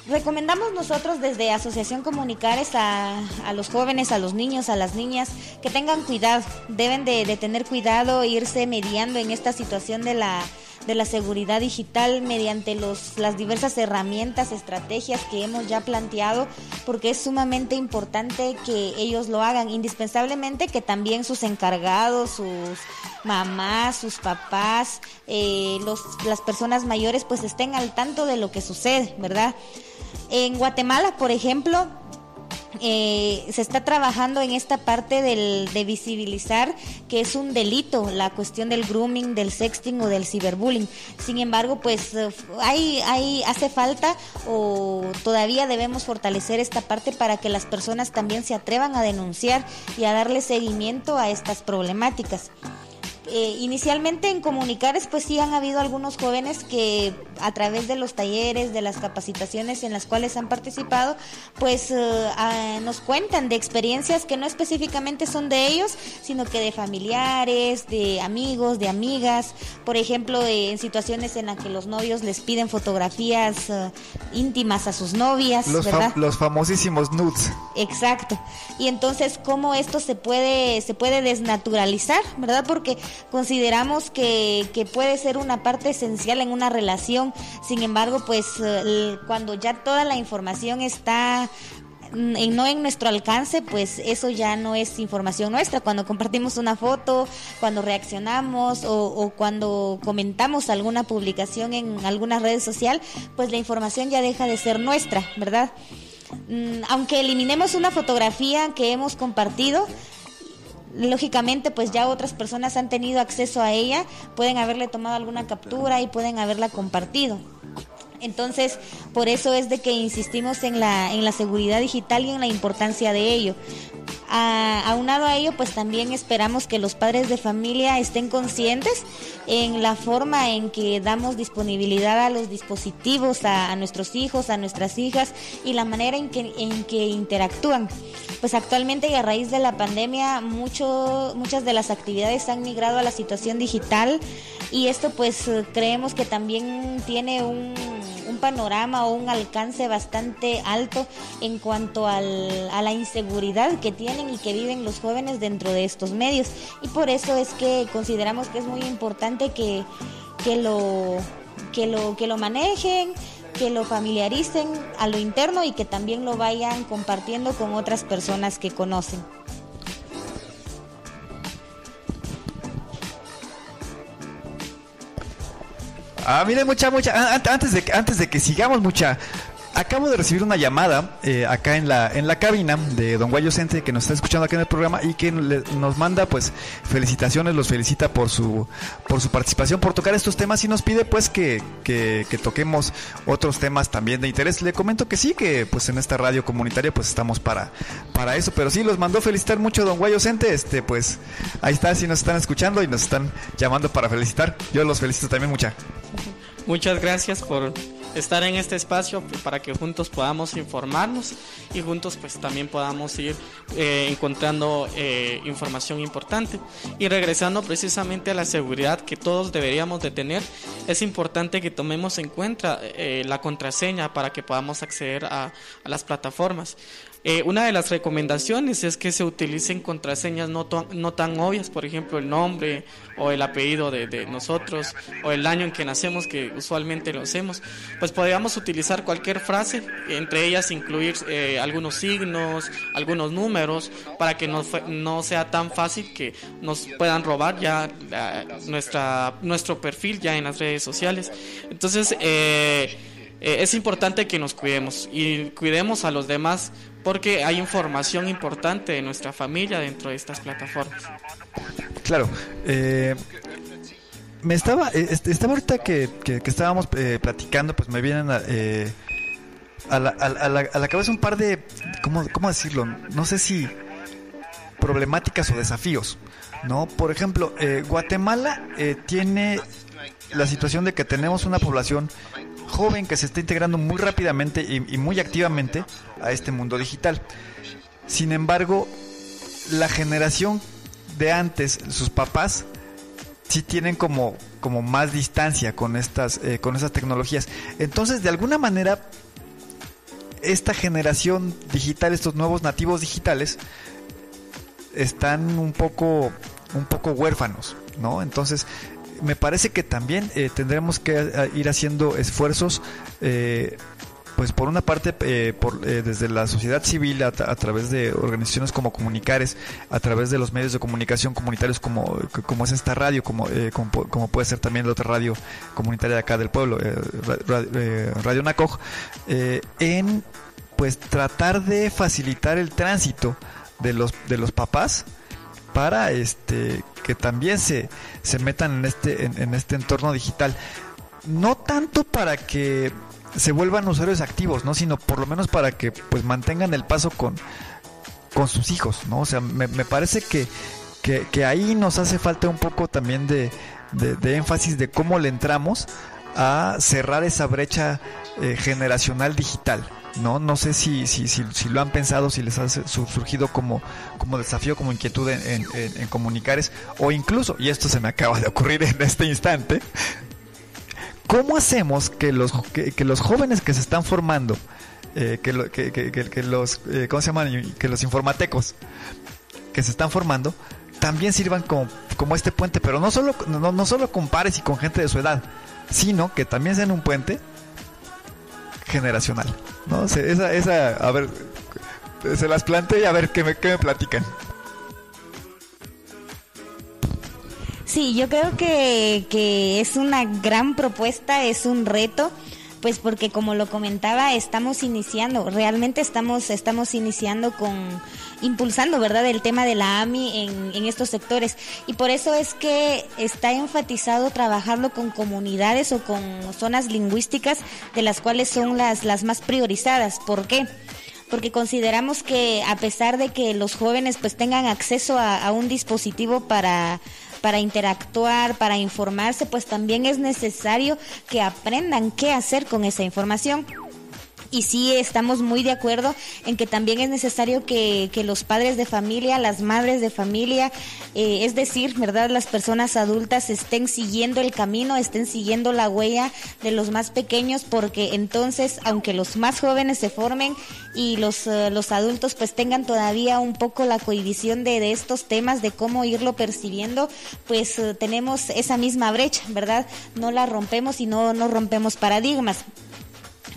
Speaker 3: Recomendamos nosotros desde Asociación Comunicares a, a, los jóvenes, a los niños, a las niñas, que tengan cuidado, deben de, tener cuidado, irse mediando en esta situación de la, de la seguridad digital mediante los, las diversas herramientas, estrategias que hemos ya planteado, porque es sumamente importante que ellos lo hagan, indispensablemente que también sus encargados, sus mamás, sus papás, eh, los, las personas mayores pues estén al tanto de lo que sucede, ¿verdad? En Guatemala, por ejemplo, eh, se está trabajando en esta parte del, de visibilizar que es un delito la cuestión del grooming, del sexting o del ciberbullying. Sin embargo, pues eh, hay, hace falta o todavía debemos fortalecer esta parte para que las personas también se atrevan a denunciar y a darle seguimiento a estas problemáticas. Eh, inicialmente en Comunicares pues sí han habido algunos jóvenes que a través de los talleres, de las capacitaciones en las cuales han participado, pues eh, nos cuentan de experiencias que no específicamente son de ellos, sino que de familiares, de amigos, de amigas, por ejemplo, en situaciones en las que los novios les piden fotografías eh, íntimas a sus novias,
Speaker 1: los, los famosísimos nudes.
Speaker 3: Exacto. Y entonces cómo esto se puede se puede desnaturalizar, ¿verdad? Porque consideramos que, que puede ser una parte esencial en una relación. Sin embargo, pues eh, cuando ya toda la información está en, no en nuestro alcance, pues eso ya no es información nuestra. Cuando compartimos una foto, cuando reaccionamos o, o, cuando comentamos alguna publicación en alguna red social, pues la información ya deja de ser nuestra, ¿verdad? Mm, aunque eliminemos una fotografía que hemos compartido, lógicamente pues ya otras personas han tenido acceso a ella, pueden haberle tomado alguna captura y pueden haberla compartido. Entonces, por eso es de que insistimos en la, en la seguridad digital y en la importancia de ello. Aunado a ello, pues también esperamos que los padres de familia estén conscientes en la forma en que damos disponibilidad a los dispositivos, a, nuestros hijos, a nuestras hijas y la manera en que, en que interactúan. Pues actualmente y a raíz de la pandemia, mucho, muchas de las actividades han migrado a la situación digital y esto pues creemos que también tiene un panorama o un alcance bastante alto en cuanto al, a la inseguridad que tienen y que viven los jóvenes dentro de estos medios. Y por eso es que consideramos que es muy importante que, lo, que, lo, que lo manejen que lo familiaricen a lo interno y que también lo vayan compartiendo con otras personas que conocen.
Speaker 1: Ah, mire, mucha, mucha. Antes de, antes de que sigamos, mucha. Acabo de recibir una llamada eh, acá en la en la cabina de Don Guayo Cente que nos está escuchando acá en el programa y que nos manda pues felicitaciones, los felicita por su por su participación, por tocar estos temas y nos pide pues que, que, que, toquemos otros temas también de interés. Le comento que sí, que pues en esta radio comunitaria pues estamos para para eso, pero sí los mandó felicitar mucho Don Guayo Cente, este pues ahí está, si nos están escuchando y nos están llamando para felicitar. Yo los felicito también mucha.
Speaker 2: Muchas gracias por estar en este espacio para que juntos podamos informarnos y juntos pues también podamos ir eh, encontrando eh, información importante. Y regresando precisamente a la seguridad que todos deberíamos de tener es importante que tomemos en cuenta eh, la contraseña para que podamos acceder a las plataformas eh, una de las recomendaciones es que se utilicen contraseñas no, no tan obvias, por ejemplo el nombre o el apellido de, nosotros o el año en que nacemos, que usualmente lo hacemos. Pues podríamos utilizar cualquier frase, entre ellas incluir eh, algunos signos, algunos números, para que no, no sea tan fácil que nos puedan robar ya nuestra, nuestro perfil ya en las redes sociales. Entonces, eh, es importante que nos cuidemos y cuidemos a los demás porque hay información importante de nuestra familia dentro de estas plataformas.
Speaker 1: Claro. Eh, me estaba, eh, estaba ahorita que, que, estábamos eh, platicando, pues me vienen a, eh, a, la, a, la, a, la, cabeza un par de, ¿cómo, ¿cómo decirlo? No sé si problemáticas o desafíos, ¿no? Por ejemplo, eh, Guatemala eh, tiene la situación de que tenemos una población joven que se está integrando muy rápidamente y, muy activamente a este mundo digital. Sin embargo, la generación de antes, sus papás, sí tienen como, como más distancia con estas, eh, con estas tecnologías. Entonces, de alguna manera, esta generación digital, estos nuevos nativos digitales, están un poco, un poco huérfanos, ¿no? Entonces, me parece que también eh, tendremos que eh, ir haciendo esfuerzos eh, pues por una parte eh, por, eh, desde la sociedad civil a, través de organizaciones como Comunicares, a través de los medios de comunicación comunitarios como, como es esta radio, como, eh, como, puede ser también la otra radio comunitaria de acá del pueblo, eh, Radio, radio en pues tratar de facilitar el tránsito de los de los papás para este que también se, se metan en este en, este entorno digital no tanto para que se vuelvan usuarios activos, ¿no? Sino por lo menos para que pues mantengan el paso con, con sus hijos, ¿no? O sea, me, parece que, que, ahí nos hace falta un poco también de, de, de, énfasis de cómo le entramos a cerrar esa brecha eh, generacional digital. No, no sé si, si, si, lo han pensado, si les ha surgido como, como desafío, como inquietud en, en, o incluso, y esto se me acaba de ocurrir en este instante, ¿cómo hacemos que los, que, los jóvenes que se están formando, eh, que, lo, que, los, eh, ¿cómo se llaman? Que los informatecos que se están formando, también sirvan como, como este puente, pero no solo, no, no solo con pares y con gente de su edad, sino que también sean un puente generacional, ¿no? O sea, esa, esa, a ver, se las planteé y a ver qué me, qué me platican.
Speaker 3: Sí, yo creo que, que es una gran propuesta, es un reto pues porque como lo comentaba estamos iniciando realmente estamos estamos iniciando con impulsando verdad el tema de la AMI en, en, estos sectores. Y por eso es que está enfatizado trabajarlo con comunidades o con zonas lingüísticas de las cuales son las las más priorizadas. ¿por qué? porque consideramos que a pesar de que los jóvenes pues tengan acceso a, a un dispositivo para para interactuar, para informarse, pues también es necesario que aprendan qué hacer con esa información y sí estamos muy de acuerdo en que también es necesario que, que los padres de familia, las madres de familia, eh, es decir, ¿verdad? Las personas adultas estén siguiendo el camino, estén siguiendo la huella de los más pequeños, porque entonces, aunque los más jóvenes se formen y los, uh, los adultos pues tengan todavía un poco la cohibición de, de estos temas, de cómo irlo percibiendo, pues uh, tenemos esa misma brecha, ¿verdad? No la rompemos y no, no rompemos paradigmas.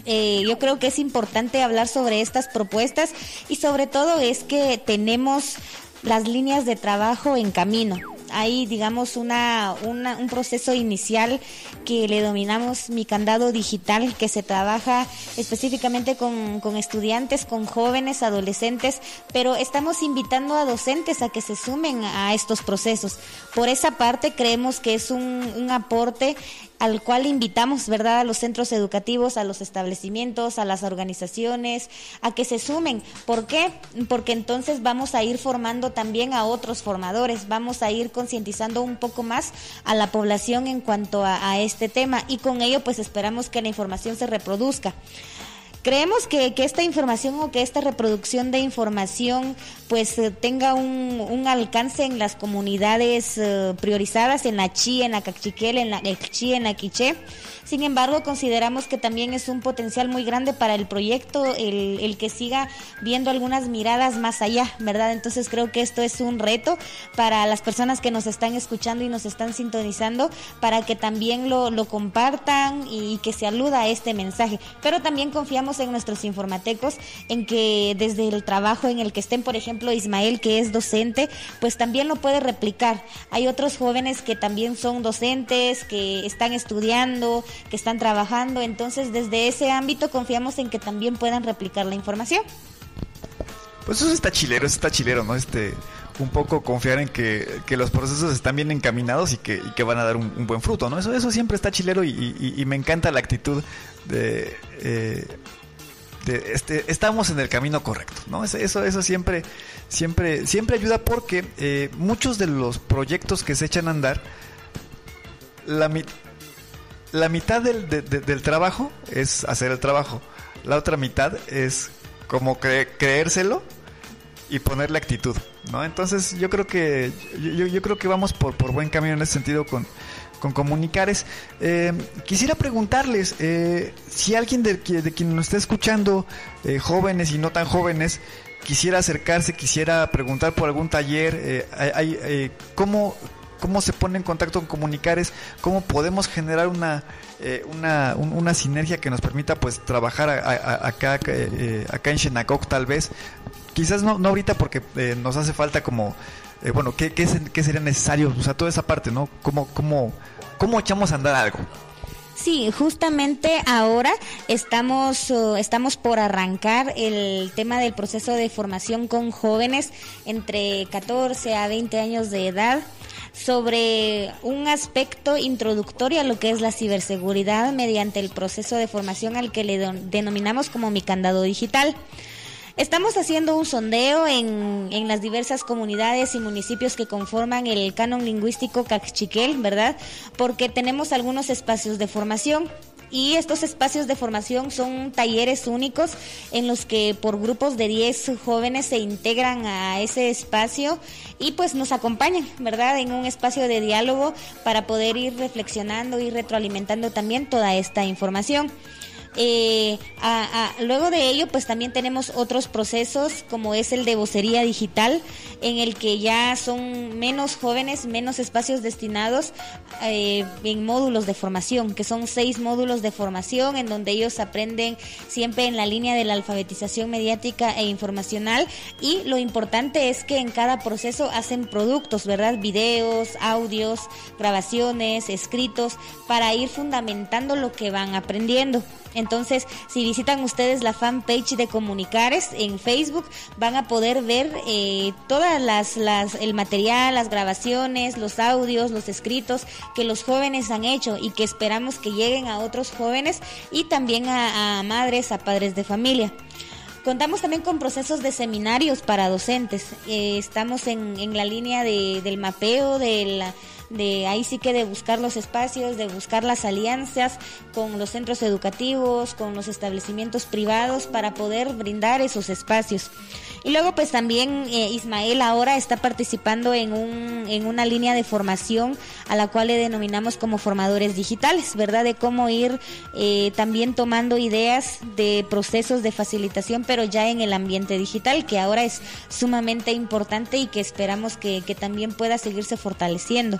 Speaker 3: Eh, yo creo que es importante hablar sobre estas propuestas y sobre todo es que tenemos las líneas de trabajo en camino. Hay, digamos, una, un proceso inicial que le dominamos mi candado digital, que se trabaja específicamente con, con estudiantes, con jóvenes, adolescentes, pero estamos invitando a docentes a que se sumen a estos procesos. Por esa parte, creemos que es un, un aporte al cual invitamos, ¿verdad?, a los centros educativos, a los establecimientos, a las organizaciones, a que se sumen. ¿Por qué? Porque entonces vamos a ir formando también a otros formadores, vamos a ir concientizando un poco más a la población en cuanto a, a este tema y con ello pues esperamos que la información se reproduzca. Creemos que, que, esta información o que esta reproducción de información pues eh, tenga un, un, alcance en las comunidades eh, priorizadas, en la Chi, en la Cachiquel, en la Chi, en la Quiché. Sin embargo, consideramos que también es un potencial muy grande para el proyecto, el, el, que siga viendo algunas miradas más allá, ¿verdad? Entonces creo que esto es un reto para las personas que nos están escuchando y nos están sintonizando, para que también lo, lo compartan y, y que se aluda a este mensaje. Pero también confiamos en nuestros informatecos, en que desde el trabajo en el que estén, por ejemplo, Ismael, que es docente, pues también lo puede replicar. Hay otros jóvenes que también son docentes, que están estudiando, que están trabajando, entonces desde ese ámbito confiamos en que también puedan replicar la información.
Speaker 1: Pues eso está chilero, eso está chilero, ¿no? Este, un poco confiar en que, que, los procesos están bien encaminados y que, que van a dar un, buen fruto, ¿no? Eso, eso siempre está chilero y me encanta la actitud de, eh, este, estamos en el camino correcto, ¿no? Eso, eso siempre, siempre, siempre ayuda porque eh, muchos de los proyectos que se echan a andar, la, la mitad del, de, de, del trabajo es hacer el trabajo, la otra mitad es como cre creérselo y ponerle actitud, ¿no? Entonces yo creo que yo, yo creo que vamos por, por buen camino en ese sentido con, con Comunicares. Eh, quisiera preguntarles eh, si alguien de, quien nos está escuchando, eh, jóvenes y no tan jóvenes, quisiera acercarse, quisiera preguntar por algún taller, hay, ¿cómo, cómo se pone en contacto con Comunicares, cómo podemos generar una, eh, una, una, sinergia que nos permita pues trabajar acá, eh, acá en Shenacoc tal vez. Quizás no, no ahorita porque eh, nos hace falta como, bueno, ¿qué, qué, ¿qué, sería necesario? O sea, toda esa parte, ¿no? ¿Cómo, cómo, cómo echamos a andar algo?
Speaker 3: Sí, justamente ahora estamos, estamos por arrancar el tema del proceso de formación con jóvenes entre 14 a 20 años de edad sobre un aspecto introductorio a lo que es la ciberseguridad mediante el proceso de formación al que le denominamos como mi candado digital. Estamos haciendo un sondeo en, en, las diversas comunidades y municipios que conforman el canon lingüístico Cachiquel, ¿verdad? Porque tenemos algunos espacios de formación y estos espacios de formación son talleres únicos en los que por grupos de 10 jóvenes se integran a ese espacio y pues nos acompañan, ¿verdad? En un espacio de diálogo para poder ir reflexionando y retroalimentando también toda esta información. Eh, luego de ello, pues también tenemos otros procesos, como es el de vocería digital, en el que ya son menos jóvenes, menos espacios destinados eh, en módulos de formación, que son seis módulos de formación, en donde ellos aprenden siempre en la línea de la alfabetización mediática e informacional. Y lo importante es que en cada proceso hacen productos, ¿verdad? Videos, audios, grabaciones, escritos, para ir fundamentando lo que van aprendiendo. Entonces, si visitan ustedes la fanpage de Comunicares en Facebook, van a poder ver eh, todas las, las, el material, las grabaciones, los audios, los escritos que los jóvenes han hecho y que esperamos que lleguen a otros jóvenes y también a, madres, a padres de familia. Contamos también con procesos de seminarios para docentes. Eh, estamos en, en, la línea de, del mapeo, de la de ahí sí que de buscar los espacios, de buscar las alianzas con los centros educativos, con los establecimientos privados para poder brindar esos espacios. Y luego pues también eh, Ismael ahora está participando en, un, en una línea de formación a la cual le denominamos como formadores digitales, ¿verdad? De cómo ir eh, también tomando ideas de procesos de facilitación, pero ya en el ambiente digital, que ahora es sumamente importante y que esperamos que, que también pueda seguirse fortaleciendo.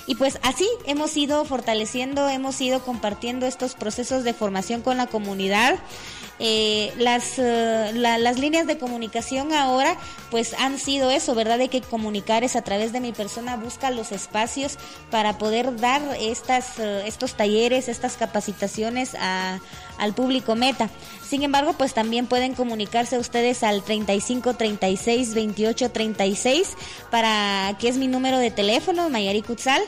Speaker 3: Y pues así hemos ido fortaleciendo, hemos ido compartiendo estos procesos de formación con la comunidad. Eh, las, eh, las líneas de comunicación ahora pues han sido eso, ¿verdad? De que comunicar es a través de mi persona, busca los espacios para poder dar estas, eh, estos talleres, estas capacitaciones al público meta. Sin embargo, pues también pueden comunicarse ustedes al 35 36 28 36 para que es mi número de teléfono, Mayari Kutzal,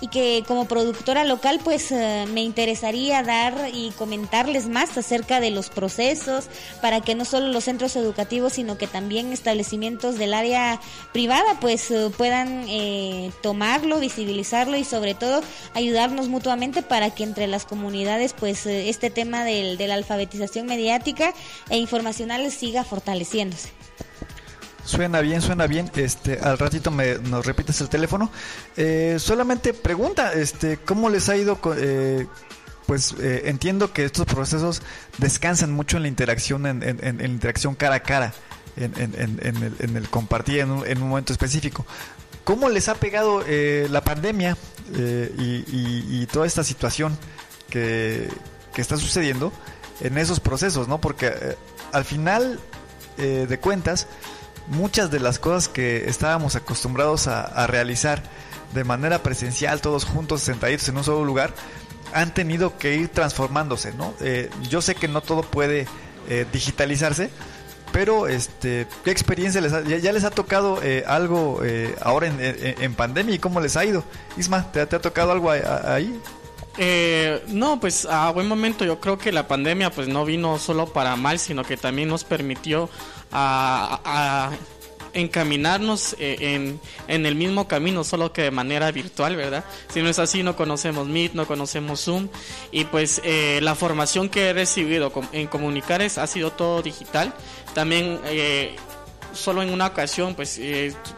Speaker 3: y que como productora local pues me interesaría dar y comentarles más acerca de los procesos para que no solo los centros educativos, sino que también establecimientos del área privada pues eh, puedan eh, tomarlo, visibilizarlo y sobre todo ayudarnos mutuamente para que entre las comunidades pues eh, este tema del, de la alfabetización mediática e informacional siga fortaleciéndose.
Speaker 1: Suena bien, suena bien. Este, al ratito me nos repites el teléfono. solamente pregunta, este, ¿cómo les ha ido eh, pues eh, entiendo que estos procesos descansan mucho en la interacción, en, en, interacción cara a cara, en, el, el, compartir en un, momento específico. ¿Cómo les ha pegado eh, la pandemia eh, y, toda esta situación que, está sucediendo en esos procesos, ¿no? Porque al final de cuentas, muchas de las cosas que estábamos acostumbrados a, realizar de manera presencial, todos juntos, sentaditos en un solo lugar, han tenido que ir transformándose, ¿no? Eh, yo sé que no todo puede eh, digitalizarse, pero este, ¿qué experiencia les ha, ya, les ha tocado eh, algo ahora en, pandemia y cómo les ha ido? Isma, ¿te, ha tocado algo ahí?
Speaker 2: no, pues a buen momento yo creo que la pandemia pues no vino solo para mal, sino que también nos permitió a encaminarnos eh, en, en, el mismo camino, solo que de manera virtual, ¿verdad? Si no es así, no conocemos Meet, no conocemos Zoom. Y pues eh, la formación que he recibido en Comunicares ha sido todo digital. También eh, solo en una ocasión pues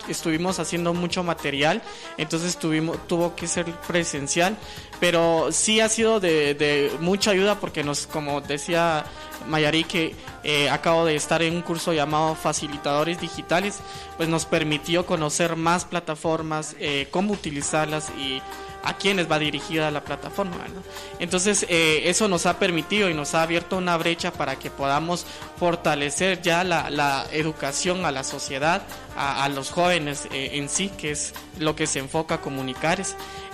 Speaker 2: estuvimos haciendo mucho material entonces tuvimos tuvo que ser presencial pero sí ha sido de, de mucha ayuda porque nos como decía Mayari que eh, acabo de estar en un curso llamado Facilitadores Digitales, pues nos permitió conocer más plataformas, eh, cómo utilizarlas y a quiénes va dirigida la plataforma. Entonces eh, eso nos ha permitido y nos ha abierto una brecha para que podamos fortalecer ya la, educación a la sociedad, a, los jóvenes eh, en sí, que es lo que se enfoca a comunicar.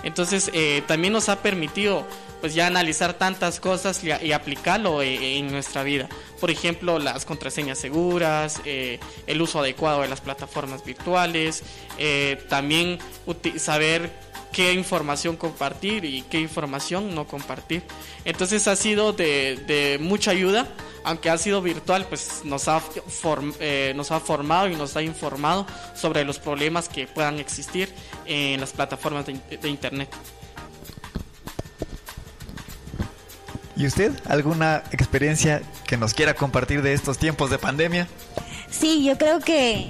Speaker 2: Entonces eh, también nos ha permitido pues ya analizar tantas cosas y, aplicarlo en nuestra vida. Por ejemplo, las contraseñas seguras, el uso adecuado de las plataformas virtuales, también saber qué información compartir y qué información no compartir. Entonces ha sido de, mucha ayuda, aunque ha sido virtual, pues nos ha, eh, nos ha formado y nos ha informado sobre los problemas que puedan existir en las plataformas de, Internet.
Speaker 1: ¿Y usted? ¿Alguna experiencia que nos quiera compartir de estos tiempos de pandemia?
Speaker 3: Sí, yo creo que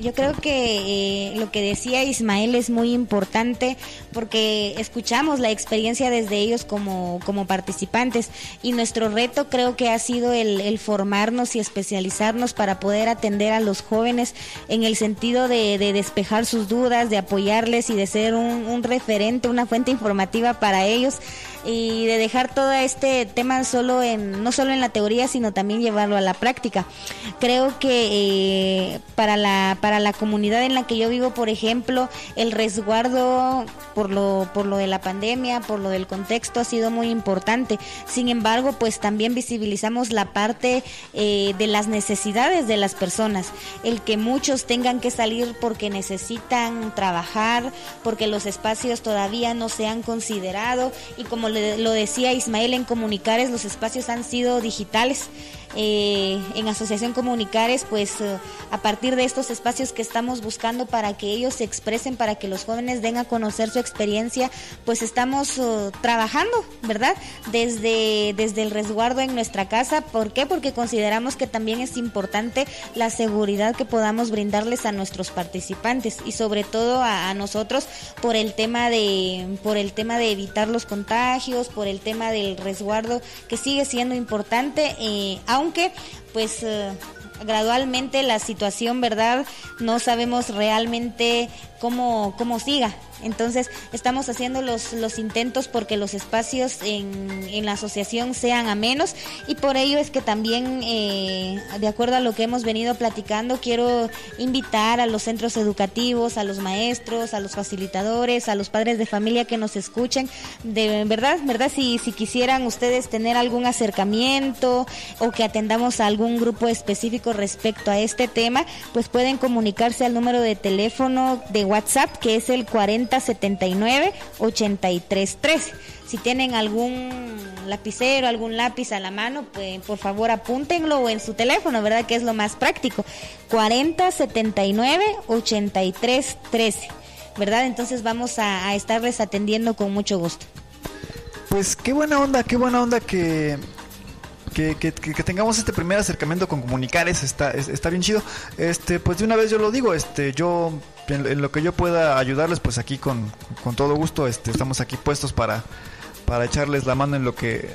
Speaker 3: yo creo que eh, lo que decía Ismael es muy importante porque escuchamos la experiencia desde ellos como, como participantes y nuestro reto creo que ha sido el, formarnos y especializarnos para poder atender a los jóvenes en el sentido de, despejar sus dudas, de apoyarles y de ser un, un referente, una fuente informativa para ellos y de dejar todo este tema solo en no solo en la teoría sino también llevarlo a la práctica. Creo que eh, para la para la comunidad en la que yo vivo por ejemplo el resguardo por lo por lo de la pandemia por lo del contexto ha sido muy importante. Sin embargo pues también visibilizamos la parte eh, de las necesidades de las personas. El que muchos tengan que salir porque necesitan trabajar porque los espacios todavía no se han considerado y como lo decía Ismael en Comunicares, los espacios han sido digitales eh, en Asociación Comunicares, pues eh, a partir de estos espacios que estamos buscando para que ellos se expresen, para que los jóvenes den a conocer su experiencia, pues estamos eh, trabajando, ¿verdad? Desde, desde el resguardo en nuestra casa. ¿Por qué? Porque consideramos que también es importante la seguridad que podamos brindarles a nuestros participantes y sobre todo a, nosotros por el tema de por el tema de evitar los contagios, por el tema del resguardo que sigue siendo importante. Aunque pues eh, gradualmente la situación, ¿verdad? No sabemos realmente cómo, cómo siga. Entonces estamos haciendo los, los intentos porque los espacios en, en la asociación sean a menos y por ello es que también, eh, de acuerdo a lo que hemos venido platicando, quiero invitar a los centros educativos, a los maestros, a los facilitadores, a los padres de familia que nos escuchen, de verdad, verdad, si, si quisieran ustedes tener algún acercamiento o que atendamos a algún grupo específico respecto a este tema, pues pueden comunicarse al número de teléfono de WhatsApp que es el 40 79 83 13. Si tienen algún lapicero, algún lápiz a la mano, pues por favor apúntenlo o en su teléfono, ¿verdad? Que es lo más práctico. 40 79 83 13. ¿Verdad? Entonces vamos a, estarles atendiendo con mucho gusto.
Speaker 1: Pues qué buena onda, qué buena onda que, que, que, tengamos este primer acercamiento con comunicares está, está bien chido. Este, pues de una vez yo lo digo, este, yo en, lo que yo pueda ayudarles, pues aquí con, con todo gusto, este, estamos aquí puestos para, para echarles la mano en lo que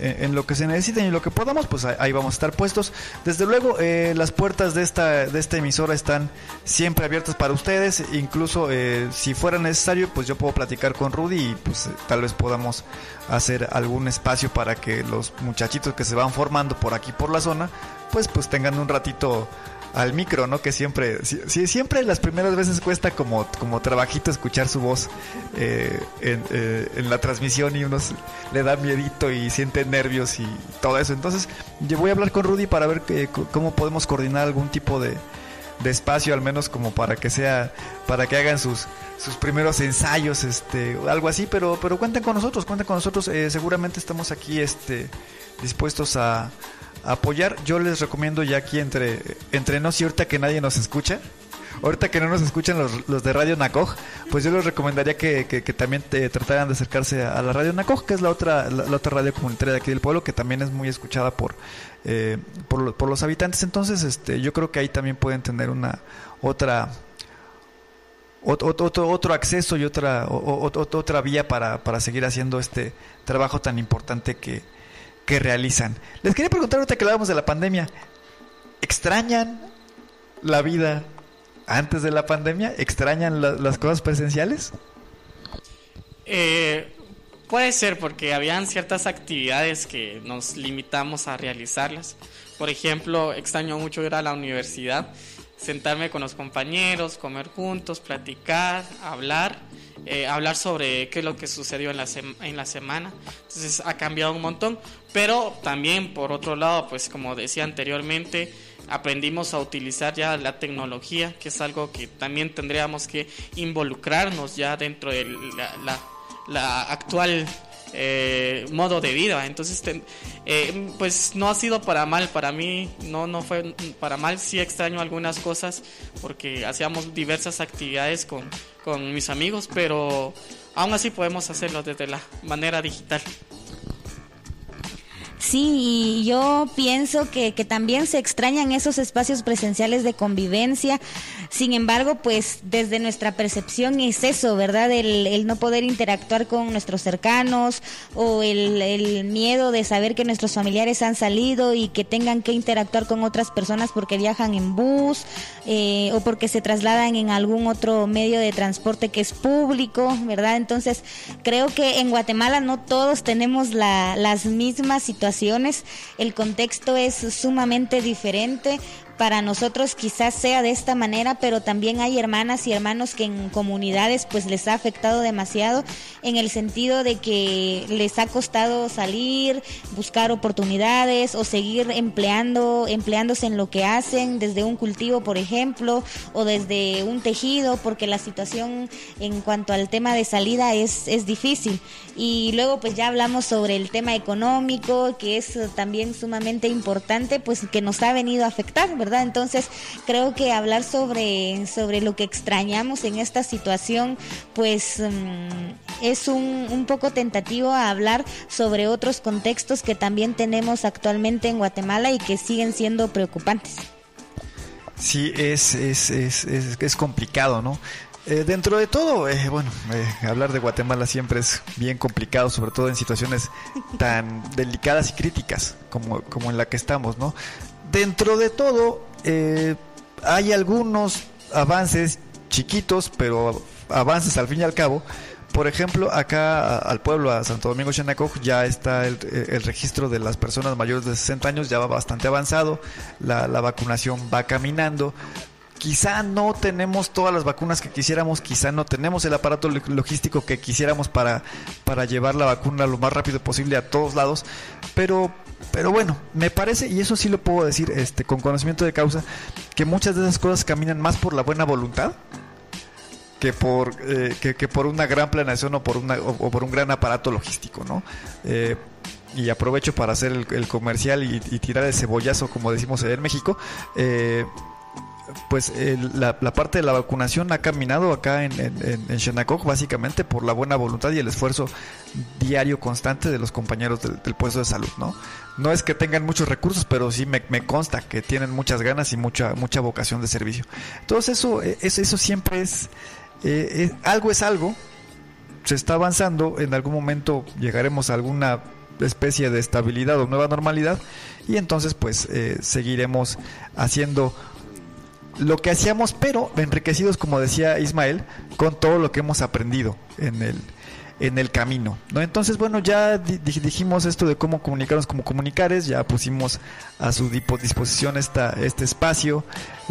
Speaker 1: en, lo que se necesiten y lo que podamos pues ahí vamos a estar puestos. Desde luego eh, las puertas de esta de esta emisora están siempre abiertas para ustedes. Incluso eh, si fuera necesario pues yo puedo platicar con Rudy y pues tal vez podamos hacer algún espacio para que los muchachitos que se van formando por aquí por la zona pues pues tengan un ratito al micro, ¿no? Que siempre, siempre las primeras veces cuesta como, como trabajito escuchar su voz eh, eh, en, la transmisión y uno le da miedito y siente nervios y todo eso. Entonces, yo voy a hablar con Rudy para ver que, cómo podemos coordinar algún tipo de, de espacio, al menos como para que sea, para que hagan sus sus primeros ensayos, este, algo así, pero, pero cuenten con nosotros, cuenten con nosotros, eh, seguramente estamos aquí, este, dispuestos a, apoyar. Yo les recomiendo ya aquí entre, entre nos y ahorita que nadie nos escucha. Ahorita que no nos escuchan los, los de Radio Nacoj, pues yo les recomendaría que, que, también te trataran de acercarse a, la Radio Nacoj, que es la otra, la, otra radio comunitaria de aquí del pueblo, que también es muy escuchada por, eh, por, los habitantes. Entonces, este, yo creo que ahí también pueden tener una otra otro, otro, otro acceso y otra, otra vía para, para seguir haciendo este trabajo tan importante que, que realizan. Les quería preguntar ahorita que hablábamos de la pandemia, ¿extrañan la vida antes de la pandemia? ¿Extrañan la- las cosas presenciales?
Speaker 2: Eh, puede ser porque habían ciertas actividades que nos limitamos a realizarlas. Por ejemplo, extraño mucho ir a la universidad, sentarme con los compañeros, comer juntos, platicar, hablar, eh, hablar sobre qué es lo que sucedió en la, en la semana. Entonces ha cambiado un montón, pero también por otro lado, pues como decía anteriormente, aprendimos a utilizar ya la tecnología, que es algo que también tendríamos que involucrarnos ya dentro de la, actual eh, modo de vida. Entonces, eh, pues no ha sido para mal, para mí no, no fue para mal, sí extraño algunas cosas porque hacíamos diversas actividades con, con mis amigos, pero aún así podemos hacerlo desde la manera digital.
Speaker 3: Sí, y yo pienso que, que también se extrañan esos espacios presenciales de convivencia. Sin embargo, pues desde nuestra percepción es eso, ¿verdad? El, no poder interactuar con nuestros cercanos o el, el miedo de saber que nuestros familiares han salido y que tengan que interactuar con otras personas porque viajan en bus eh, o porque se trasladan en algún otro medio de transporte que es público, ¿verdad? Entonces, creo que en Guatemala no todos tenemos la- las mismas situaciones, el contexto es sumamente diferente. Para nosotros quizás sea de esta manera, pero también hay hermanas y hermanos que en comunidades pues les ha afectado demasiado en el sentido de que les ha costado salir, buscar oportunidades o seguir empleando, empleándose en lo que hacen, desde un cultivo, por ejemplo, o desde un tejido, porque la situación en cuanto al tema de salida es, es difícil. Y luego pues ya hablamos sobre el tema económico, que es también sumamente importante, pues que nos ha venido a afectar, ¿verdad? Entonces creo que hablar sobre, sobre lo que extrañamos en esta situación, pues mm, es un, un poco tentativo a hablar sobre otros contextos que también tenemos actualmente en Guatemala y que siguen siendo preocupantes.
Speaker 1: Sí, es, es, es, es, complicado, ¿no? Eh, dentro de todo, eh, bueno, eh, hablar de Guatemala siempre es bien complicado, sobre todo en situaciones tan delicadas y críticas como, como en la que estamos, ¿no? Dentro de todo, eh, hay algunos avances chiquitos, pero avances al fin y al cabo. Por ejemplo, acá al pueblo, a Santo Domingo Xanacoc, ya está el, el registro de las personas mayores de 60 años, ya va bastante avanzado, la, la vacunación va caminando. Quizá no tenemos todas las vacunas que quisiéramos, quizá no tenemos el aparato lo- logístico que quisiéramos para, para llevar la vacuna lo más rápido posible a todos lados, pero, pero bueno, me parece, y eso sí lo puedo decir este, con conocimiento de causa, que muchas de esas cosas caminan más por la buena voluntad que por eh, que, por una gran planeación o por una o, por un gran aparato logístico no Eh, y aprovecho para hacer el, comercial y, tirar el cebollazo como decimos en México eh, pues el- la, parte de la vacunación ha caminado acá en, en, en- básicamente por la buena voluntad y el esfuerzo diario constante de los compañeros del puesto de salud, ¿no? No es que tengan muchos recursos, pero sí me, consta que tienen muchas ganas y mucha mucha vocación de servicio. Entonces eso eh, eso, eso siempre es, eh, es- algo es algo. Se está avanzando, en algún momento llegaremos a alguna especie de estabilidad o nueva normalidad y entonces pues eh, seguiremos haciendo lo que hacíamos, pero enriquecidos, como decía Ismael, con todo lo que hemos aprendido en el, en el camino. ¿no? Entonces, bueno, ya di- di- dijimos esto de cómo comunicarnos como comunicares, ya pusimos a su disposición esta, este espacio,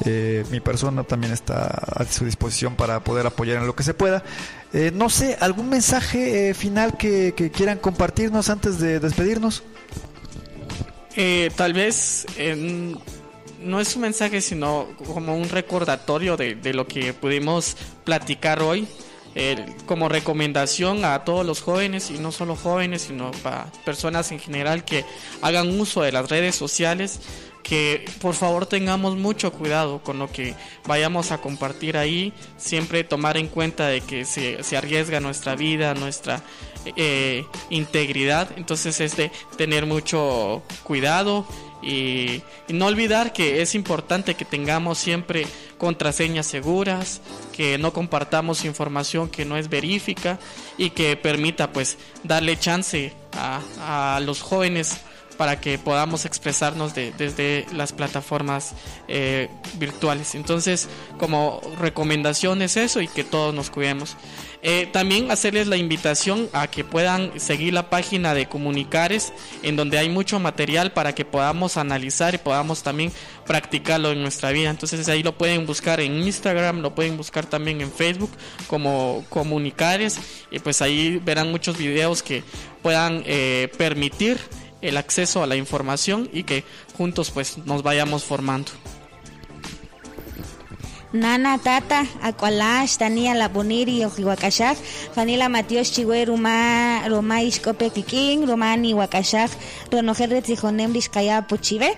Speaker 1: eh, mi persona también está a su disposición para poder apoyar en lo que se pueda. Eh, no sé, ¿algún mensaje eh, final que, quieran compartirnos antes de despedirnos?
Speaker 2: Eh, tal vez no es un mensaje, sino como un recordatorio de lo que pudimos platicar hoy. Eh, como recomendación a todos los jóvenes y no solo jóvenes, sino para personas en general que hagan uso de las redes sociales, que por favor tengamos mucho cuidado con lo que vayamos a compartir ahí, siempre tomar en cuenta de que se, se arriesga nuestra vida, nuestra eh, integridad, entonces es de tener mucho cuidado y, no olvidar que es importante que tengamos siempre contraseñas seguras, que no compartamos información que no es verífica y que permita pues darle chance a, a los jóvenes para que podamos expresarnos desde las plataformas eh, virtuales. Entonces, como recomendación es eso y que todos nos cuidemos. Eh, también hacerles la invitación a que puedan seguir la página de Comunicares, en donde hay mucho material para que podamos analizar y podamos también practicarlo en nuestra vida. Entonces ahí lo pueden buscar en Instagram, lo pueden buscar también en Facebook como Comunicares y pues ahí verán muchos videos que puedan eh, permitir el acceso a la información y que juntos pues nos vayamos formando.
Speaker 3: Nana Tata, Aqualash, Tania Laboniri, Ojiwakashak, Fanila Matios Chiwe, Roma, Roma Ishkope Kiking, Romani Wakashak, Ronojerre Tijonem Lishkaya Puchive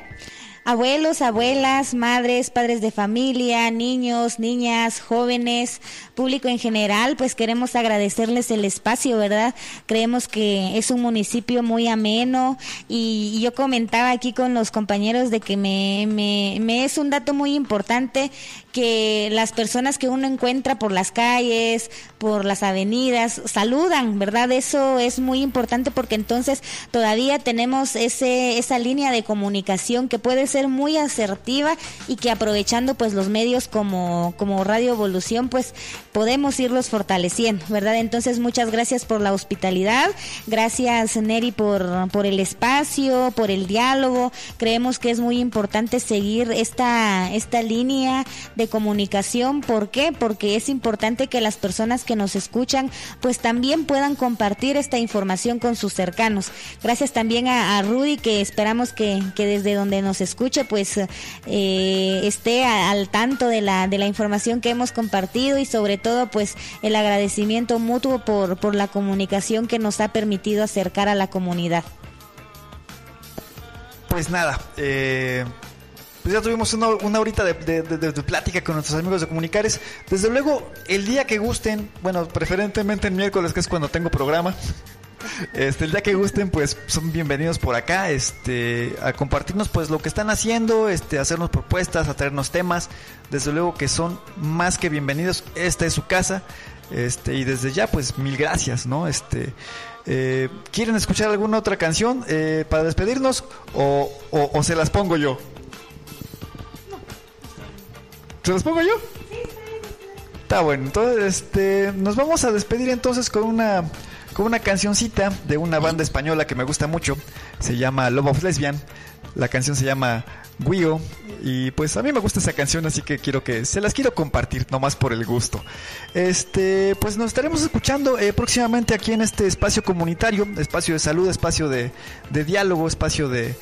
Speaker 3: abuelos, abuelas, madres, padres de familia, niños, niñas, jóvenes, público en general, pues queremos agradecerles el espacio, ¿verdad? Creemos que es un municipio muy ameno y, yo comentaba aquí con los compañeros de que me, me, me es un dato muy importante que las personas que uno encuentra por las calles, por las avenidas, saludan, ¿verdad? Eso es muy importante porque entonces todavía tenemos ese, esa línea de comunicación que puede ser muy asertiva y que aprovechando pues los medios como, como Radio Evolución pues podemos irlos fortaleciendo, ¿verdad? Entonces muchas gracias por la hospitalidad, gracias Neri por, por el espacio, por el diálogo, creemos que es muy importante seguir esta, esta línea de comunicación. ¿Por qué? Porque es importante que las personas que nos escuchan pues también puedan compartir esta información con sus cercanos. Gracias también a, Rudy que esperamos que, desde donde nos escuche pues eh, esté al tanto de la, de la información que hemos compartido y sobre todo pues el agradecimiento mutuo por, por la comunicación que nos ha permitido acercar a la comunidad.
Speaker 1: Pues nada, eh, pues ya tuvimos una, una horita de, plática con nuestros amigos de Comunicares. Desde luego, el día que gusten, bueno, preferentemente el miércoles, que es cuando tengo programa. Este, el día que gusten, pues son bienvenidos por acá, este, a compartirnos pues lo que están haciendo, este, hacernos propuestas, a traernos temas. Desde luego que son más que bienvenidos. Esta es su casa, este, y desde ya, pues mil gracias, ¿no? Este, eh, ¿quieren escuchar alguna otra canción eh, para despedirnos o, o se las pongo yo? ¿Se los pongo yo? Sí, Está bueno, entonces este, nos vamos a despedir entonces con una, con una cancioncita de una banda española que me gusta mucho. Se llama Love of Lesbian. La canción se llama Guio. Y pues a mí me gusta esa canción, así que quiero que se las quiero compartir, nomás por el gusto. Este, pues nos estaremos escuchando eh, próximamente aquí en este espacio comunitario, espacio de salud, espacio de, diálogo, espacio de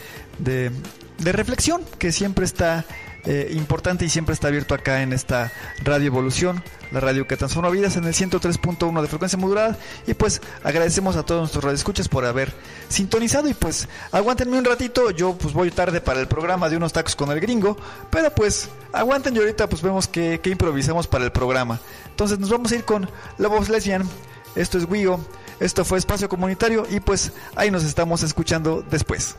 Speaker 1: reflexión, que siempre está eh, importante y siempre está abierto acá en esta Radio Evolución, la radio que transforma vidas en el 103.1 de frecuencia modulada. Y pues agradecemos a todos nuestros radioescuchas por haber sintonizado. Y pues aguántenme un ratito, yo pues voy tarde para el programa de unos tacos con el gringo, pero pues aguanten. Y ahorita pues vemos que, improvisamos para el programa. Entonces nos vamos a ir con La Voz Lesbian, esto es Wigo, esto fue Espacio Comunitario. Y pues ahí nos estamos escuchando después.